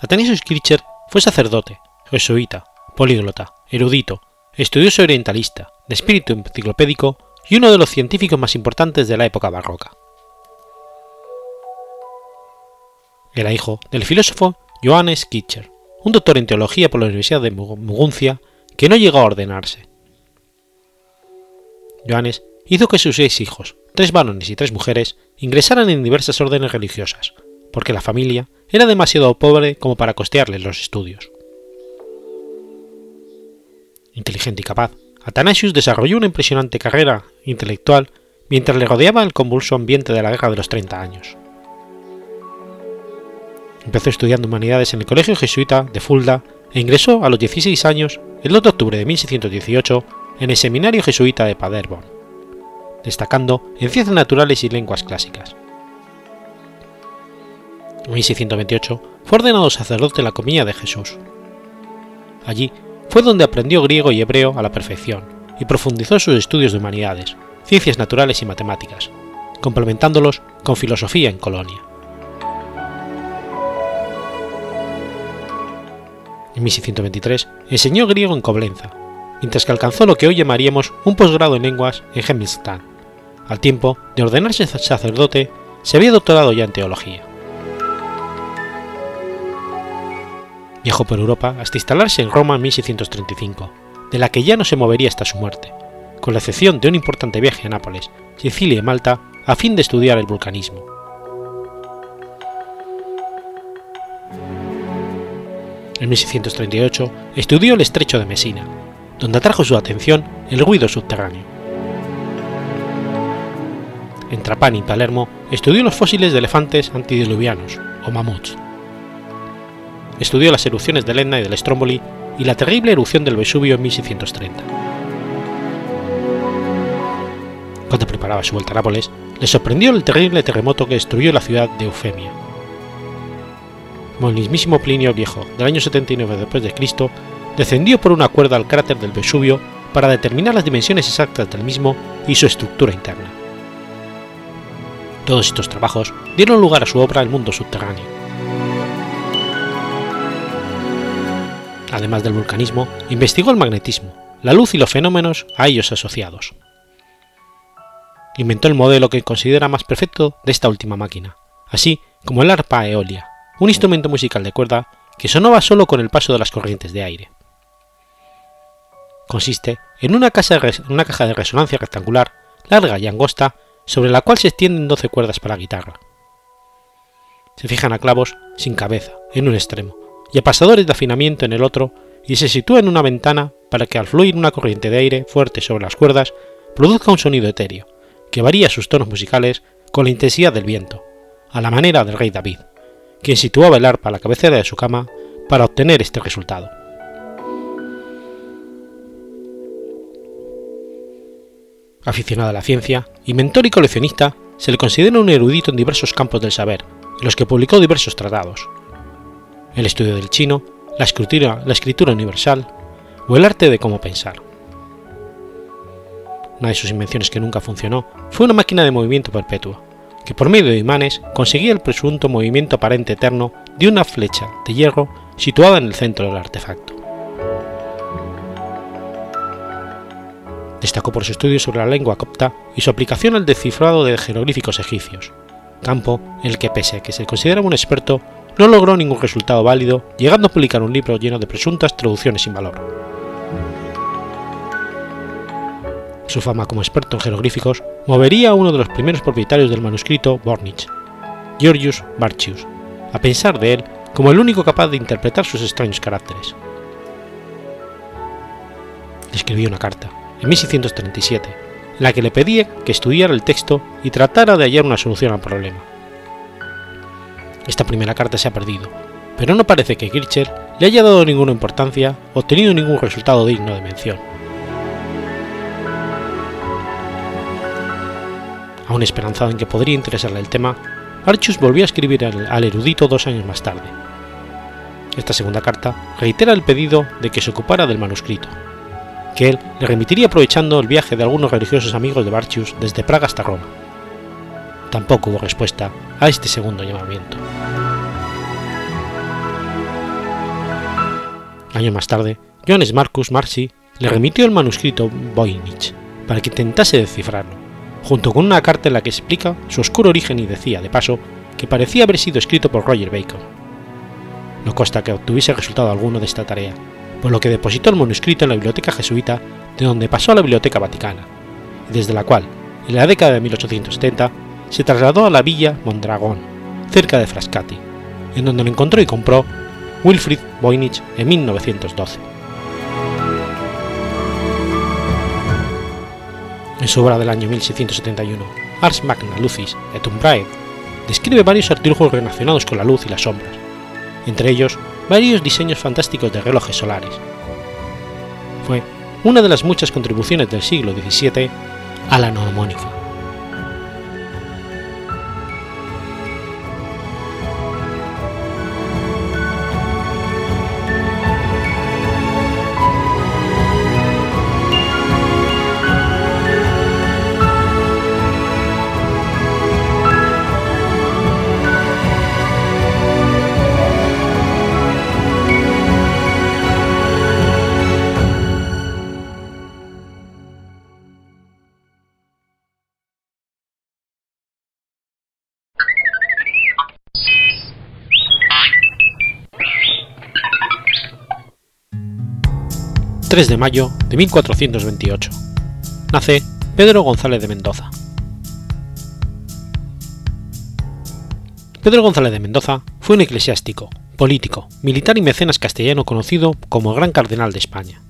Athanasius Kircher fue sacerdote, jesuita, políglota, erudito, estudioso orientalista, de espíritu enciclopédico y uno de los científicos más importantes de la época barroca. Era hijo del filósofo Johannes Kircher, un doctor en teología por la Universidad de Muguncia que no llegó a ordenarse. Johannes hizo que sus seis hijos, tres varones y tres mujeres, ingresaran en diversas órdenes religiosas, porque la familia era demasiado pobre como para costearles los estudios. Inteligente y capaz, Athanasius desarrolló una impresionante carrera intelectual mientras le rodeaba el convulso ambiente de la Guerra de los Treinta Años. Empezó estudiando humanidades en el Colegio Jesuita de Fulda e ingresó a los 16 años, el 2 de octubre de 1618, en el Seminario Jesuita de Paderborn, destacando en ciencias naturales y lenguas clásicas. En 1628 fue ordenado sacerdote en la Comilla de Jesús. Allí fue donde aprendió griego y hebreo a la perfección y profundizó sus estudios de humanidades, ciencias naturales y matemáticas, complementándolos con filosofía en Colonia. En 1623 enseñó griego en Coblenza, mientras que alcanzó lo que hoy llamaríamos un posgrado en lenguas en Hemmelstadt. Al tiempo de ordenarse sacerdote, se había doctorado ya en teología. Viajó por Europa hasta instalarse en Roma en 1635, de la que ya no se movería hasta su muerte, con la excepción de un importante viaje a Nápoles, Sicilia y Malta a fin de estudiar el vulcanismo. En 1638 estudió el estrecho de Messina, donde atrajo su atención el ruido subterráneo. En Trapani Palermo estudió los fósiles de elefantes antidiluvianos o mamuts estudió las erupciones del Etna y del Stromboli y la terrible erupción del Vesubio en 1630. Cuando preparaba su vuelta a Nápoles, le sorprendió el terrible terremoto que destruyó la ciudad de Eufemia. Como el mismísimo Plinio Viejo, del año 79 d.C., descendió por una cuerda al cráter del Vesubio para determinar las dimensiones exactas del mismo y su estructura interna. Todos estos trabajos dieron lugar a su obra El mundo subterráneo, además del vulcanismo, investigó el magnetismo, la luz y los fenómenos a ellos asociados. Inventó el modelo que considera más perfecto de esta última máquina, así como el arpa eolia, un instrumento musical de cuerda que sonaba solo con el paso de las corrientes de aire. Consiste en una, caja de resonancia rectangular, larga y angosta, sobre la cual se extienden 12 cuerdas para guitarra. Se fijan a clavos sin cabeza en un extremo, y a pasadores de afinamiento en el otro y se sitúa en una ventana para que al fluir una corriente de aire fuerte sobre las cuerdas produzca un sonido etéreo, que varía sus tonos musicales con la intensidad del viento, a la manera del rey David, quien situaba el arpa a la cabecera de su cama para obtener este resultado. Aficionado a la ciencia, inventor y coleccionista, se le considera un erudito en diversos campos del saber, en los que publicó diversos tratados, el estudio del chino, la escritura, la escritura universal o el arte de cómo pensar. Una de sus invenciones que nunca funcionó fue una máquina de movimiento perpetuo, que por medio de imanes conseguía el presunto movimiento aparente eterno de una flecha de hierro situada en el centro del artefacto. Destacó por su estudio sobre la lengua copta y su aplicación al descifrado de jeroglíficos egipcios, campo en el que pese a que se considera un experto no logró ningún resultado válido, llegando a publicar un libro lleno de presuntas traducciones sin valor. Su fama como experto en jeroglíficos movería a uno de los primeros propietarios del manuscrito Bornich, Georgius Barchius, a pensar de él como el único capaz de interpretar sus extraños caracteres. Le escribió una carta, en 1637, en la que le pedía que estudiara el texto y tratara de hallar una solución al problema. Esta primera carta se ha perdido, pero no parece que Kircher le haya dado ninguna importancia o tenido ningún resultado digno de mención. Aún esperanzado en que podría interesarle el tema, Archus volvió a escribir al, erudito dos años más tarde. Esta segunda carta reitera el pedido de que se ocupara del manuscrito, que él le remitiría aprovechando el viaje de algunos religiosos amigos de Barchius desde Praga hasta Roma, tampoco hubo respuesta a este segundo llamamiento. Años más tarde, Johannes Marcus Marci le remitió el manuscrito Voynich para que intentase descifrarlo, junto con una carta en la que explica su oscuro origen y decía, de paso, que parecía haber sido escrito por Roger Bacon. No consta que obtuviese resultado alguno de esta tarea, por lo que depositó el manuscrito en la biblioteca jesuita, de donde pasó a la biblioteca vaticana, y desde la cual, en la década de 1870, se trasladó a la villa Mondragón, cerca de Frascati, en donde lo encontró y compró Wilfried Voynich en 1912. En su obra del año 1671, Ars Magna Lucis et Umbrae, describe varios artilugios relacionados con la luz y las sombras, entre ellos varios diseños fantásticos de relojes solares. Fue una de las muchas contribuciones del siglo XVII a la neumónica. 3 de mayo de 1428. Nace Pedro González de Mendoza. Pedro González de Mendoza fue un eclesiástico, político, militar y mecenas castellano conocido como el Gran Cardenal de España.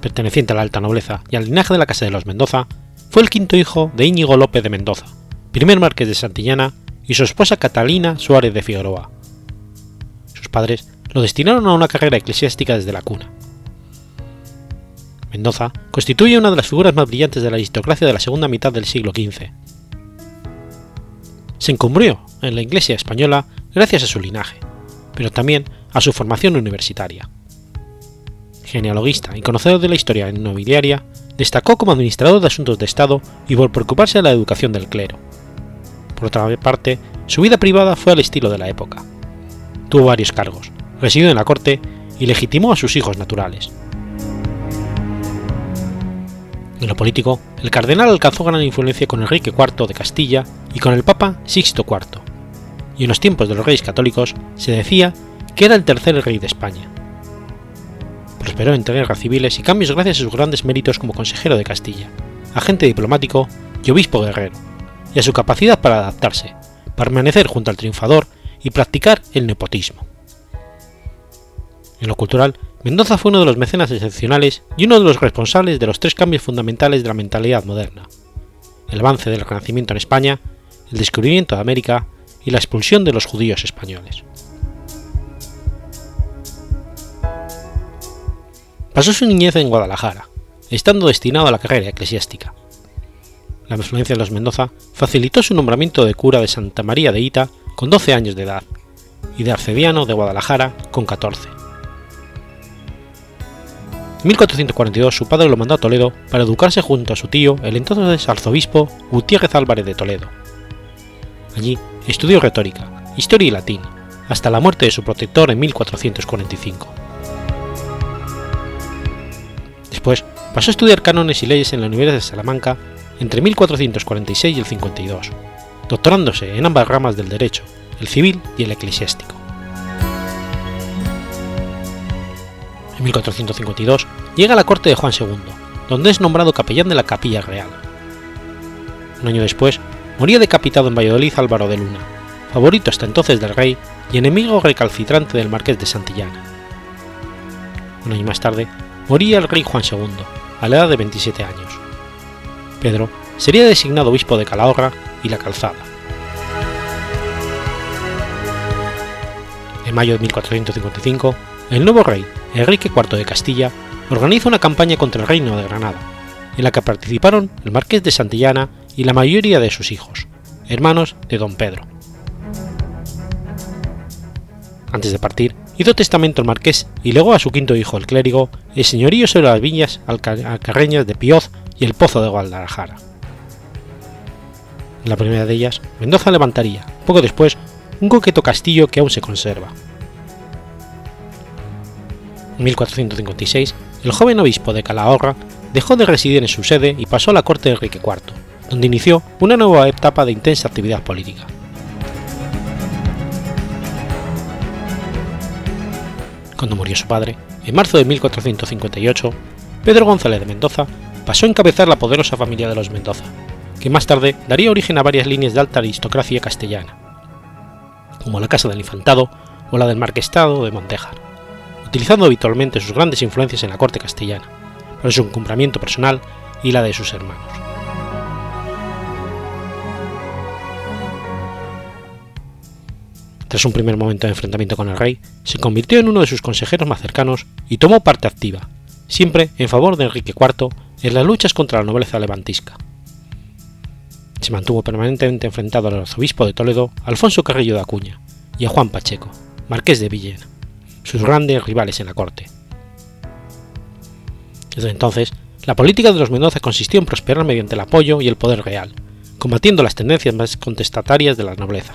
Perteneciente a la alta nobleza y al linaje de la Casa de los Mendoza, fue el quinto hijo de Íñigo López de Mendoza, primer marqués de Santillana, y su esposa Catalina Suárez de Figueroa. Sus padres lo destinaron a una carrera eclesiástica desde la cuna. Mendoza constituye una de las figuras más brillantes de la aristocracia de la segunda mitad del siglo XV. Se encumbrió en la Iglesia española gracias a su linaje, pero también a su formación universitaria. Genealogista y conocedor de la historia nobiliaria, destacó como administrador de asuntos de Estado y por preocuparse de la educación del clero. Por otra parte, su vida privada fue al estilo de la época. Tuvo varios cargos, residió en la corte y legitimó a sus hijos naturales, en lo político, el cardenal alcanzó gran influencia con Enrique IV de Castilla y con el Papa Sixto IV, y en los tiempos de los reyes católicos se decía que era el tercer rey de España. Prosperó en guerras civiles y cambios gracias a sus grandes méritos como consejero de Castilla, agente diplomático y obispo guerrero, y a su capacidad para adaptarse, permanecer junto al triunfador y practicar el nepotismo. En lo cultural, Mendoza fue uno de los mecenas excepcionales y uno de los responsables de los tres cambios fundamentales de la mentalidad moderna, el avance del Renacimiento en España, el descubrimiento de América y la expulsión de los judíos españoles. Pasó su niñez en Guadalajara, estando destinado a la carrera eclesiástica. La influencia de los Mendoza facilitó su nombramiento de cura de Santa María de Ita con 12 años de edad y de arcediano de Guadalajara con 14 en 1442 su padre lo mandó a Toledo para educarse junto a su tío, el entonces arzobispo Gutiérrez Álvarez de Toledo. Allí estudió retórica, historia y latín, hasta la muerte de su protector en 1445. Después pasó a estudiar cánones y leyes en la Universidad de Salamanca entre 1446 y el 52, doctorándose en ambas ramas del derecho, el civil y el eclesiástico. 1452 llega a la corte de Juan II, donde es nombrado capellán de la Capilla Real. Un año después, moría decapitado en Valladolid Álvaro de Luna, favorito hasta entonces del rey y enemigo recalcitrante del marqués de Santillana. Un año más tarde, moría el rey Juan II, a la edad de 27 años. Pedro sería designado obispo de Calahorra y La Calzada. En mayo de 1455, el nuevo rey, Enrique IV de Castilla, organiza una campaña contra el reino de Granada, en la que participaron el marqués de Santillana y la mayoría de sus hijos, hermanos de don Pedro. Antes de partir, hizo testamento el marqués y legó a su quinto hijo, el clérigo, el señorío sobre las viñas alcarreñas de Pioz y el pozo de Guadalajara. En la primera de ellas, Mendoza levantaría, poco después, un coqueto castillo que aún se conserva. En 1456, el joven obispo de Calahorra dejó de residir en su sede y pasó a la corte de Enrique IV, donde inició una nueva etapa de intensa actividad política. Cuando murió su padre, en marzo de 1458, Pedro González de Mendoza pasó a encabezar la poderosa familia de los Mendoza, que más tarde daría origen a varias líneas de alta aristocracia castellana, como la Casa del Infantado o la del Marquestado de Montejar, utilizando habitualmente sus grandes influencias en la corte castellana, para su encumbramiento personal y la de sus hermanos. Tras un primer momento de enfrentamiento con el rey, se convirtió en uno de sus consejeros más cercanos y tomó parte activa, siempre en favor de Enrique IV en las luchas contra la nobleza levantisca. Se mantuvo permanentemente enfrentado al arzobispo de Toledo, Alfonso Carrillo de Acuña, y a Juan Pacheco, marqués de Villena, sus grandes rivales en la corte. Desde entonces, la política de los Mendoza consistió en prosperar mediante el apoyo y el poder real, combatiendo las tendencias más contestatarias de la nobleza.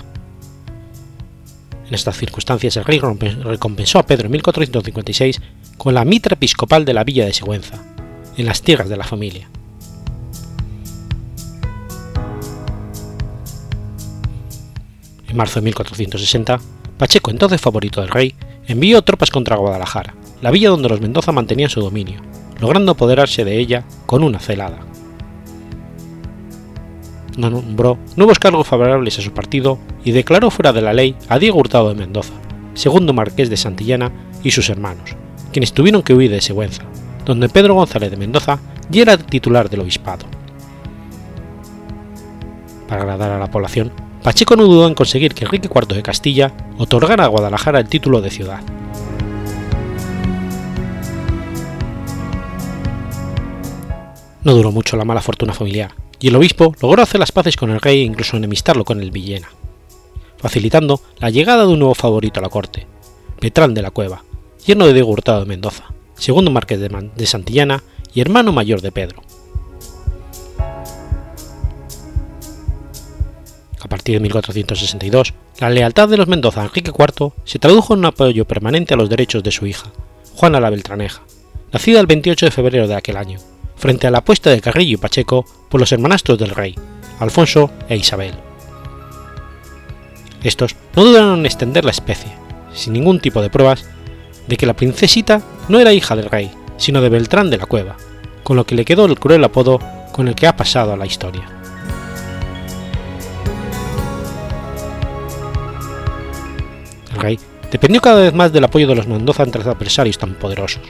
En estas circunstancias el rey recompensó a Pedro en 1456 con la mitra episcopal de la villa de Sigüenza, en las tierras de la familia. En marzo de 1460, Pacheco, entonces favorito del rey, envió tropas contra Guadalajara, la villa donde los Mendoza mantenían su dominio, logrando apoderarse de ella con una celada nombró nuevos cargos favorables a su partido y declaró fuera de la ley a Diego Hurtado de Mendoza, segundo marqués de Santillana, y sus hermanos, quienes tuvieron que huir de Sigüenza, donde Pedro González de Mendoza ya era titular del obispado. Para agradar a la población, Pacheco no dudó en conseguir que Enrique IV de Castilla otorgara a Guadalajara el título de ciudad. No duró mucho la mala fortuna familiar, y el obispo logró hacer las paces con el rey e incluso enemistarlo con el Villena, facilitando la llegada de un nuevo favorito a la corte, Petrán de la Cueva, yerno de Diego Hurtado de Mendoza, segundo marqués de, Santillana y hermano mayor de Pedro. A partir de 1462, la lealtad de los Mendoza a Enrique IV se tradujo en un apoyo permanente a los derechos de su hija, Juana la Beltraneja, nacida el 28 de febrero de aquel año, frente a la apuesta de Carrillo y Pacheco por los hermanastros del rey, Alfonso e Isabel. Estos no dudaron en extender la especie, sin ningún tipo de pruebas, de que la princesita no era hija del rey, sino de Beltrán de la Cueva, con lo que le quedó el cruel apodo con el que ha pasado a la historia. Rey dependió cada vez más del apoyo de los Mendoza entre adversarios tan poderosos.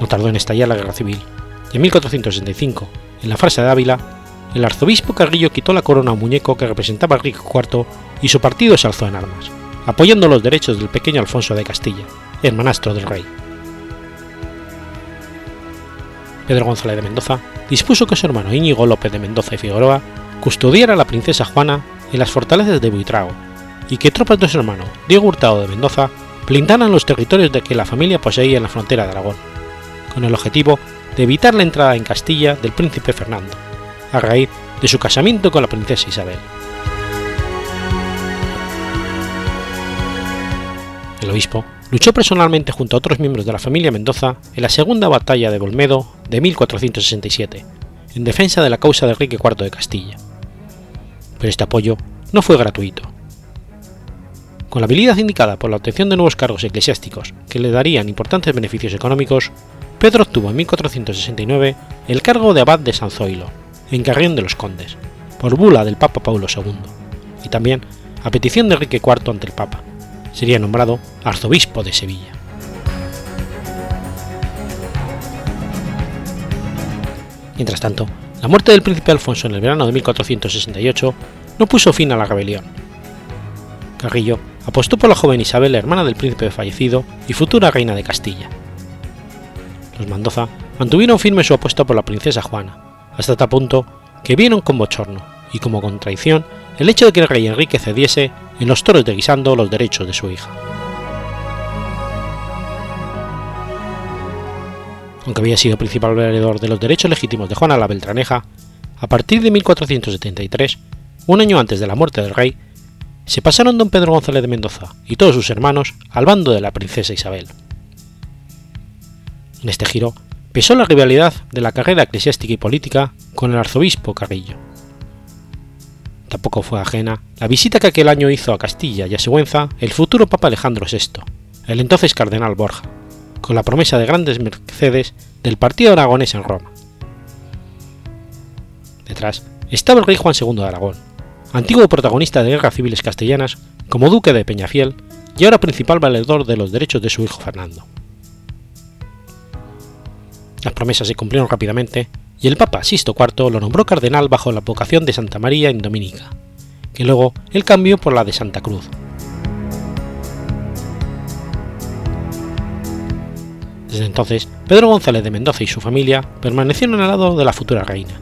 No tardó en estallar la guerra civil, y en 1465, en la farsa de Ávila, el arzobispo Carrillo quitó la corona a un muñeco que representaba a Enrique IV y su partido se alzó en armas, apoyando los derechos del pequeño Alfonso de Castilla, hermanastro del rey. Pedro González de Mendoza dispuso que su hermano Íñigo López de Mendoza y Figueroa custodiara a la princesa Juana en las fortalezas de Buitrago y que tropas de su hermano Diego Hurtado de Mendoza blindaran los territorios de que la familia poseía en la frontera de Aragón, con el objetivo de evitar la entrada en Castilla del príncipe Fernando, a raíz de su casamiento con la princesa Isabel. El obispo luchó personalmente junto a otros miembros de la familia Mendoza en la segunda batalla de Bolmedo de 1467, en defensa de la causa de Enrique IV de Castilla. Pero este apoyo no fue gratuito. Con la habilidad indicada por la obtención de nuevos cargos eclesiásticos que le darían importantes beneficios económicos, Pedro obtuvo en 1469 el cargo de abad de San Zoilo, en Carrión de los Condes, por bula del Papa Paulo II, y también, a petición de Enrique IV ante el Papa, sería nombrado arzobispo de Sevilla. Mientras tanto, la muerte del príncipe Alfonso en el verano de 1468 no puso fin a la rebelión. Carrillo apostó por la joven Isabel, hermana del príncipe fallecido y futura reina de Castilla los Mendoza mantuvieron firme su apuesta por la princesa Juana, hasta tal punto que vieron con bochorno y como contradicción el hecho de que el rey Enrique cediese en los toros de Guisando los derechos de su hija. Aunque había sido principal veedor de los derechos legítimos de Juana la Beltraneja, a partir de 1473, un año antes de la muerte del rey, se pasaron don Pedro González de Mendoza y todos sus hermanos al bando de la princesa Isabel. En este giro pesó la rivalidad de la carrera eclesiástica y política con el arzobispo Carrillo. Tampoco fue ajena la visita que aquel año hizo a Castilla y a Sigüenza el futuro Papa Alejandro VI, el entonces cardenal Borja, con la promesa de grandes mercedes del partido aragonés en Roma. Detrás estaba el rey Juan II de Aragón, antiguo protagonista de guerras civiles castellanas como duque de Peñafiel y ahora principal valedor de los derechos de su hijo Fernando. Las promesas se cumplieron rápidamente y el Papa Sisto IV lo nombró cardenal bajo la vocación de Santa María en Dominica, que luego él cambió por la de Santa Cruz. Desde entonces, Pedro González de Mendoza y su familia permanecieron al lado de la futura reina,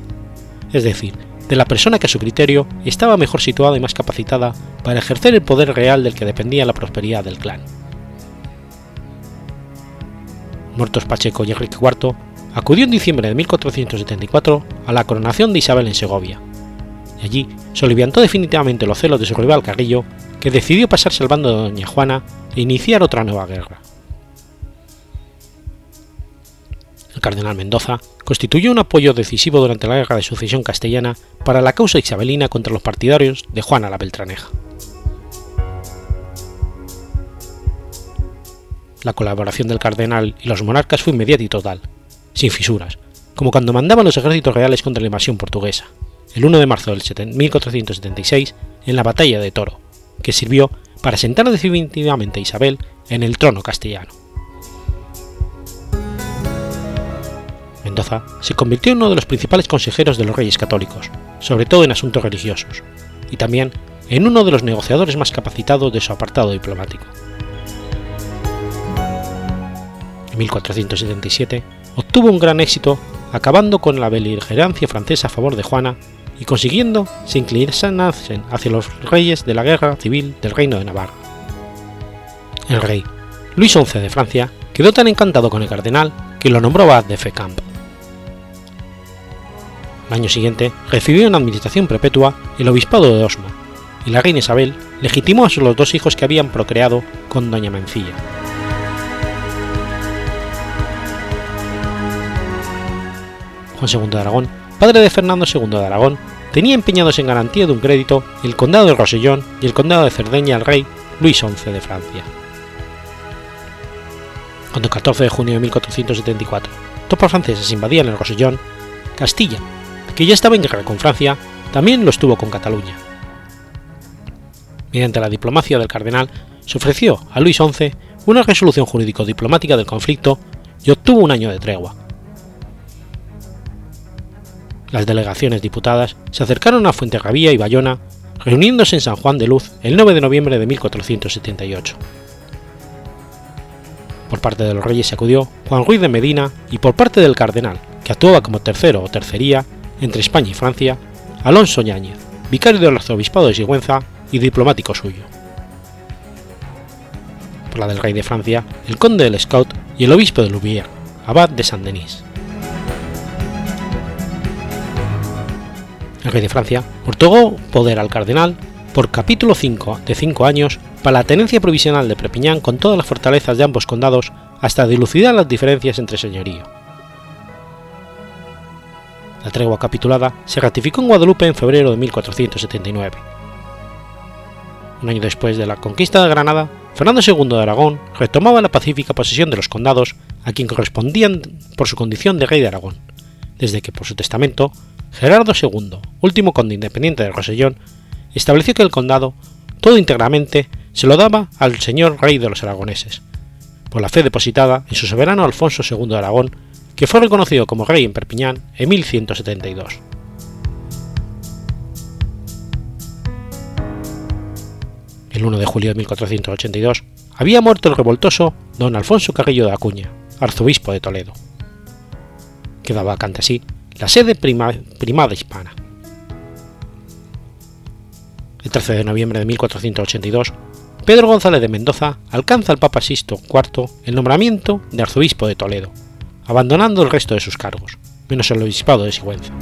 es decir, de la persona que a su criterio estaba mejor situada y más capacitada para ejercer el poder real del que dependía la prosperidad del clan. Muertos Pacheco y Enrique IV, acudió en diciembre de 1474 a la coronación de Isabel en Segovia, y allí se oliviantó definitivamente los celos de su rival Carrillo, que decidió pasarse al bando de Doña Juana e iniciar otra nueva guerra. Cardenal Mendoza constituyó un apoyo decisivo durante la guerra de sucesión castellana para la causa isabelina contra los partidarios de Juana la Beltraneja. La colaboración del cardenal y los monarcas fue inmediata y total, sin fisuras, como cuando mandaban los ejércitos reales contra la invasión portuguesa, el 1 de marzo del 1476 en la batalla de Toro, que sirvió para sentar definitivamente a Isabel en el trono castellano. Se convirtió en uno de los principales consejeros de los reyes católicos, sobre todo en asuntos religiosos, y también en uno de los negociadores más capacitados de su apartado diplomático. En 1477 obtuvo un gran éxito acabando con la beligerancia francesa a favor de Juana y consiguiendo se inclinasen hacia los reyes de la guerra civil del reino de Navarra. El rey, Luis XI de Francia, quedó tan encantado con el cardenal que lo nombró abad de Fécamp. Año siguiente recibió en administración perpetua el obispado de Osma, y la reina Isabel legitimó a los dos hijos que habían procreado con doña Mencilla. Juan II de Aragón, padre de Fernando II de Aragón, tenía empeñados en garantía de un crédito el condado de Rosellón y el condado de Cerdeña al rey Luis XI de Francia. Cuando el 14 de junio de 1474 tropas francesas invadían el Rosellón, Castilla, que ya estaba en guerra con Francia, también lo estuvo con Cataluña. Mediante la diplomacia del cardenal, se ofreció a Luis XI una resolución jurídico-diplomática del conflicto y obtuvo un año de tregua. Las delegaciones diputadas se acercaron a Fuenterrabía y Bayona, reuniéndose en San Juan de Luz el 9 de noviembre de 1478. Por parte de los reyes se acudió Juan Ruiz de Medina y por parte del cardenal, que actuaba como tercero o tercería entre España y Francia, Alonso Ñáñez, vicario del arzobispado de Sigüenza y diplomático suyo. Por la del rey de Francia, el conde del Scout y el obispo de Louviers, abad de Saint-Denis. El rey de Francia otorgó poder al cardenal por capítulo 5 de 5 años para la tenencia provisional de Prepiñán con todas las fortalezas de ambos condados hasta dilucidar las diferencias entre señorío. La tregua capitulada se ratificó en Guadalupe en febrero de 1479. Un año después de la conquista de Granada, Fernando II de Aragón retomaba la pacífica posesión de los condados a quien correspondían por su condición de rey de Aragón, desde que por su testamento Gerardo II, último conde independiente de Rosellón, estableció que el condado, todo íntegramente, se lo daba al señor rey de los aragoneses, por la fe depositada en su soberano Alfonso II de Aragón que fue reconocido como rey en Perpiñán en 1172. El 1 de julio de 1482 había muerto el revoltoso don Alfonso Carrillo de Acuña, arzobispo de Toledo. Quedaba vacante así la sede primada hispana. El 13 de noviembre de 1482, Pedro González de Mendoza alcanza al Papa Sisto IV el nombramiento de arzobispo de Toledo, abandonando el resto de sus cargos, menos el obispado de Sigüenza.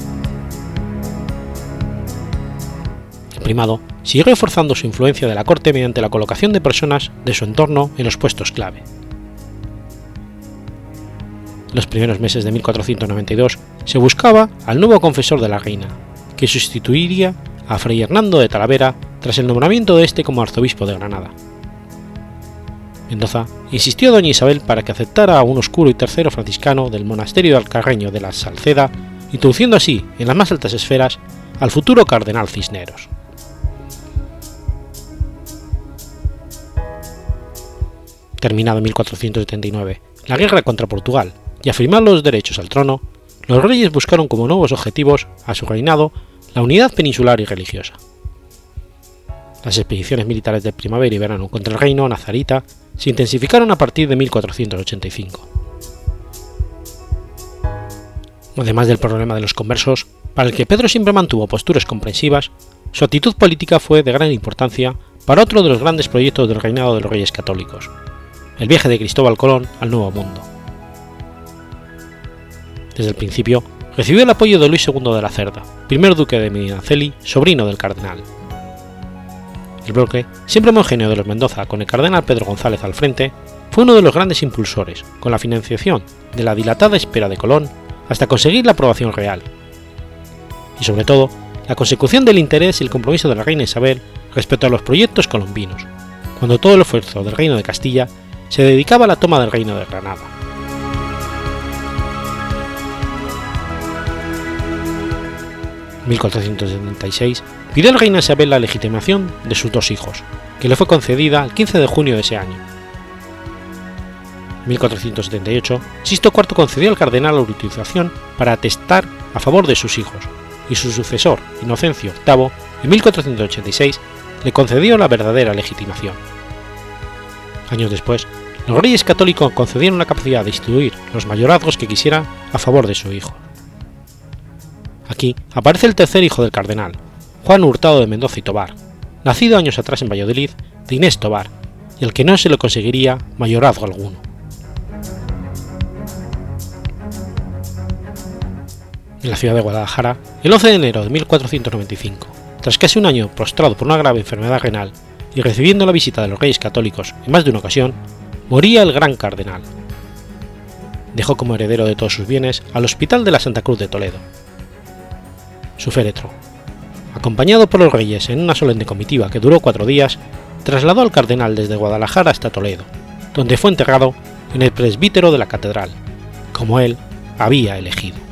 El primado siguió reforzando su influencia de la corte mediante la colocación de personas de su entorno en los puestos clave. En los primeros meses de 1492 se buscaba al nuevo confesor de la reina, que sustituiría a Fray Hernando de Talavera tras el nombramiento de este como arzobispo de Granada. Mendoza insistió a doña Isabel para que aceptara a un oscuro y tercero franciscano del monasterio alcarreño de la Salceda, introduciendo así en las más altas esferas al futuro cardenal Cisneros. Terminado en 1479 la guerra contra Portugal y afirmar los derechos al trono, los reyes buscaron como nuevos objetivos a su reinado la unidad peninsular y religiosa. Las expediciones militares de primavera y verano contra el reino nazarita se intensificaron a partir de 1485. Además del problema de los conversos, para el que Pedro siempre mantuvo posturas comprensivas, su actitud política fue de gran importancia para otro de los grandes proyectos del reinado de los reyes católicos, el viaje de Cristóbal Colón al Nuevo Mundo. Desde el principio, recibió el apoyo de Luis II de la Cerda, primer duque de Medinaceli, sobrino del cardenal. El bloque, siempre homogéneo de los Mendoza con el cardenal Pedro González al frente, fue uno de los grandes impulsores, con la financiación de la dilatada espera de Colón, hasta conseguir la aprobación real. Y sobre todo, la consecución del interés y el compromiso de la reina Isabel respecto a los proyectos colombinos, cuando todo el esfuerzo del reino de Castilla se dedicaba a la toma del reino de Granada. 1476 pidió el reina Isabel la legitimación de sus dos hijos, que le fue concedida el 15 de junio de ese año. En 1478, Sisto IV concedió al cardenal la autorización para atestar a favor de sus hijos, y su sucesor, Inocencio VIII, en 1486, le concedió la verdadera legitimación. Años después, los reyes católicos concedieron la capacidad de instituir los mayorazgos que quisieran a favor de su hijo. Aquí aparece el tercer hijo del cardenal, Juan Hurtado de Mendoza y Tobar, nacido años atrás en Valladolid de Inés Tobar, y al que no se le conseguiría mayorazgo alguno. En la ciudad de Guadalajara, el 11 de enero de 1495, tras casi un año prostrado por una grave enfermedad renal y recibiendo la visita de los reyes católicos en más de una ocasión, moría el gran cardenal. Dejó como heredero de todos sus bienes al Hospital de la Santa Cruz de Toledo, su féretro. Acompañado por los reyes en una solemne comitiva que duró cuatro días, trasladó al cardenal desde Guadalajara hasta Toledo, donde fue enterrado en el presbítero de la catedral, como él había elegido.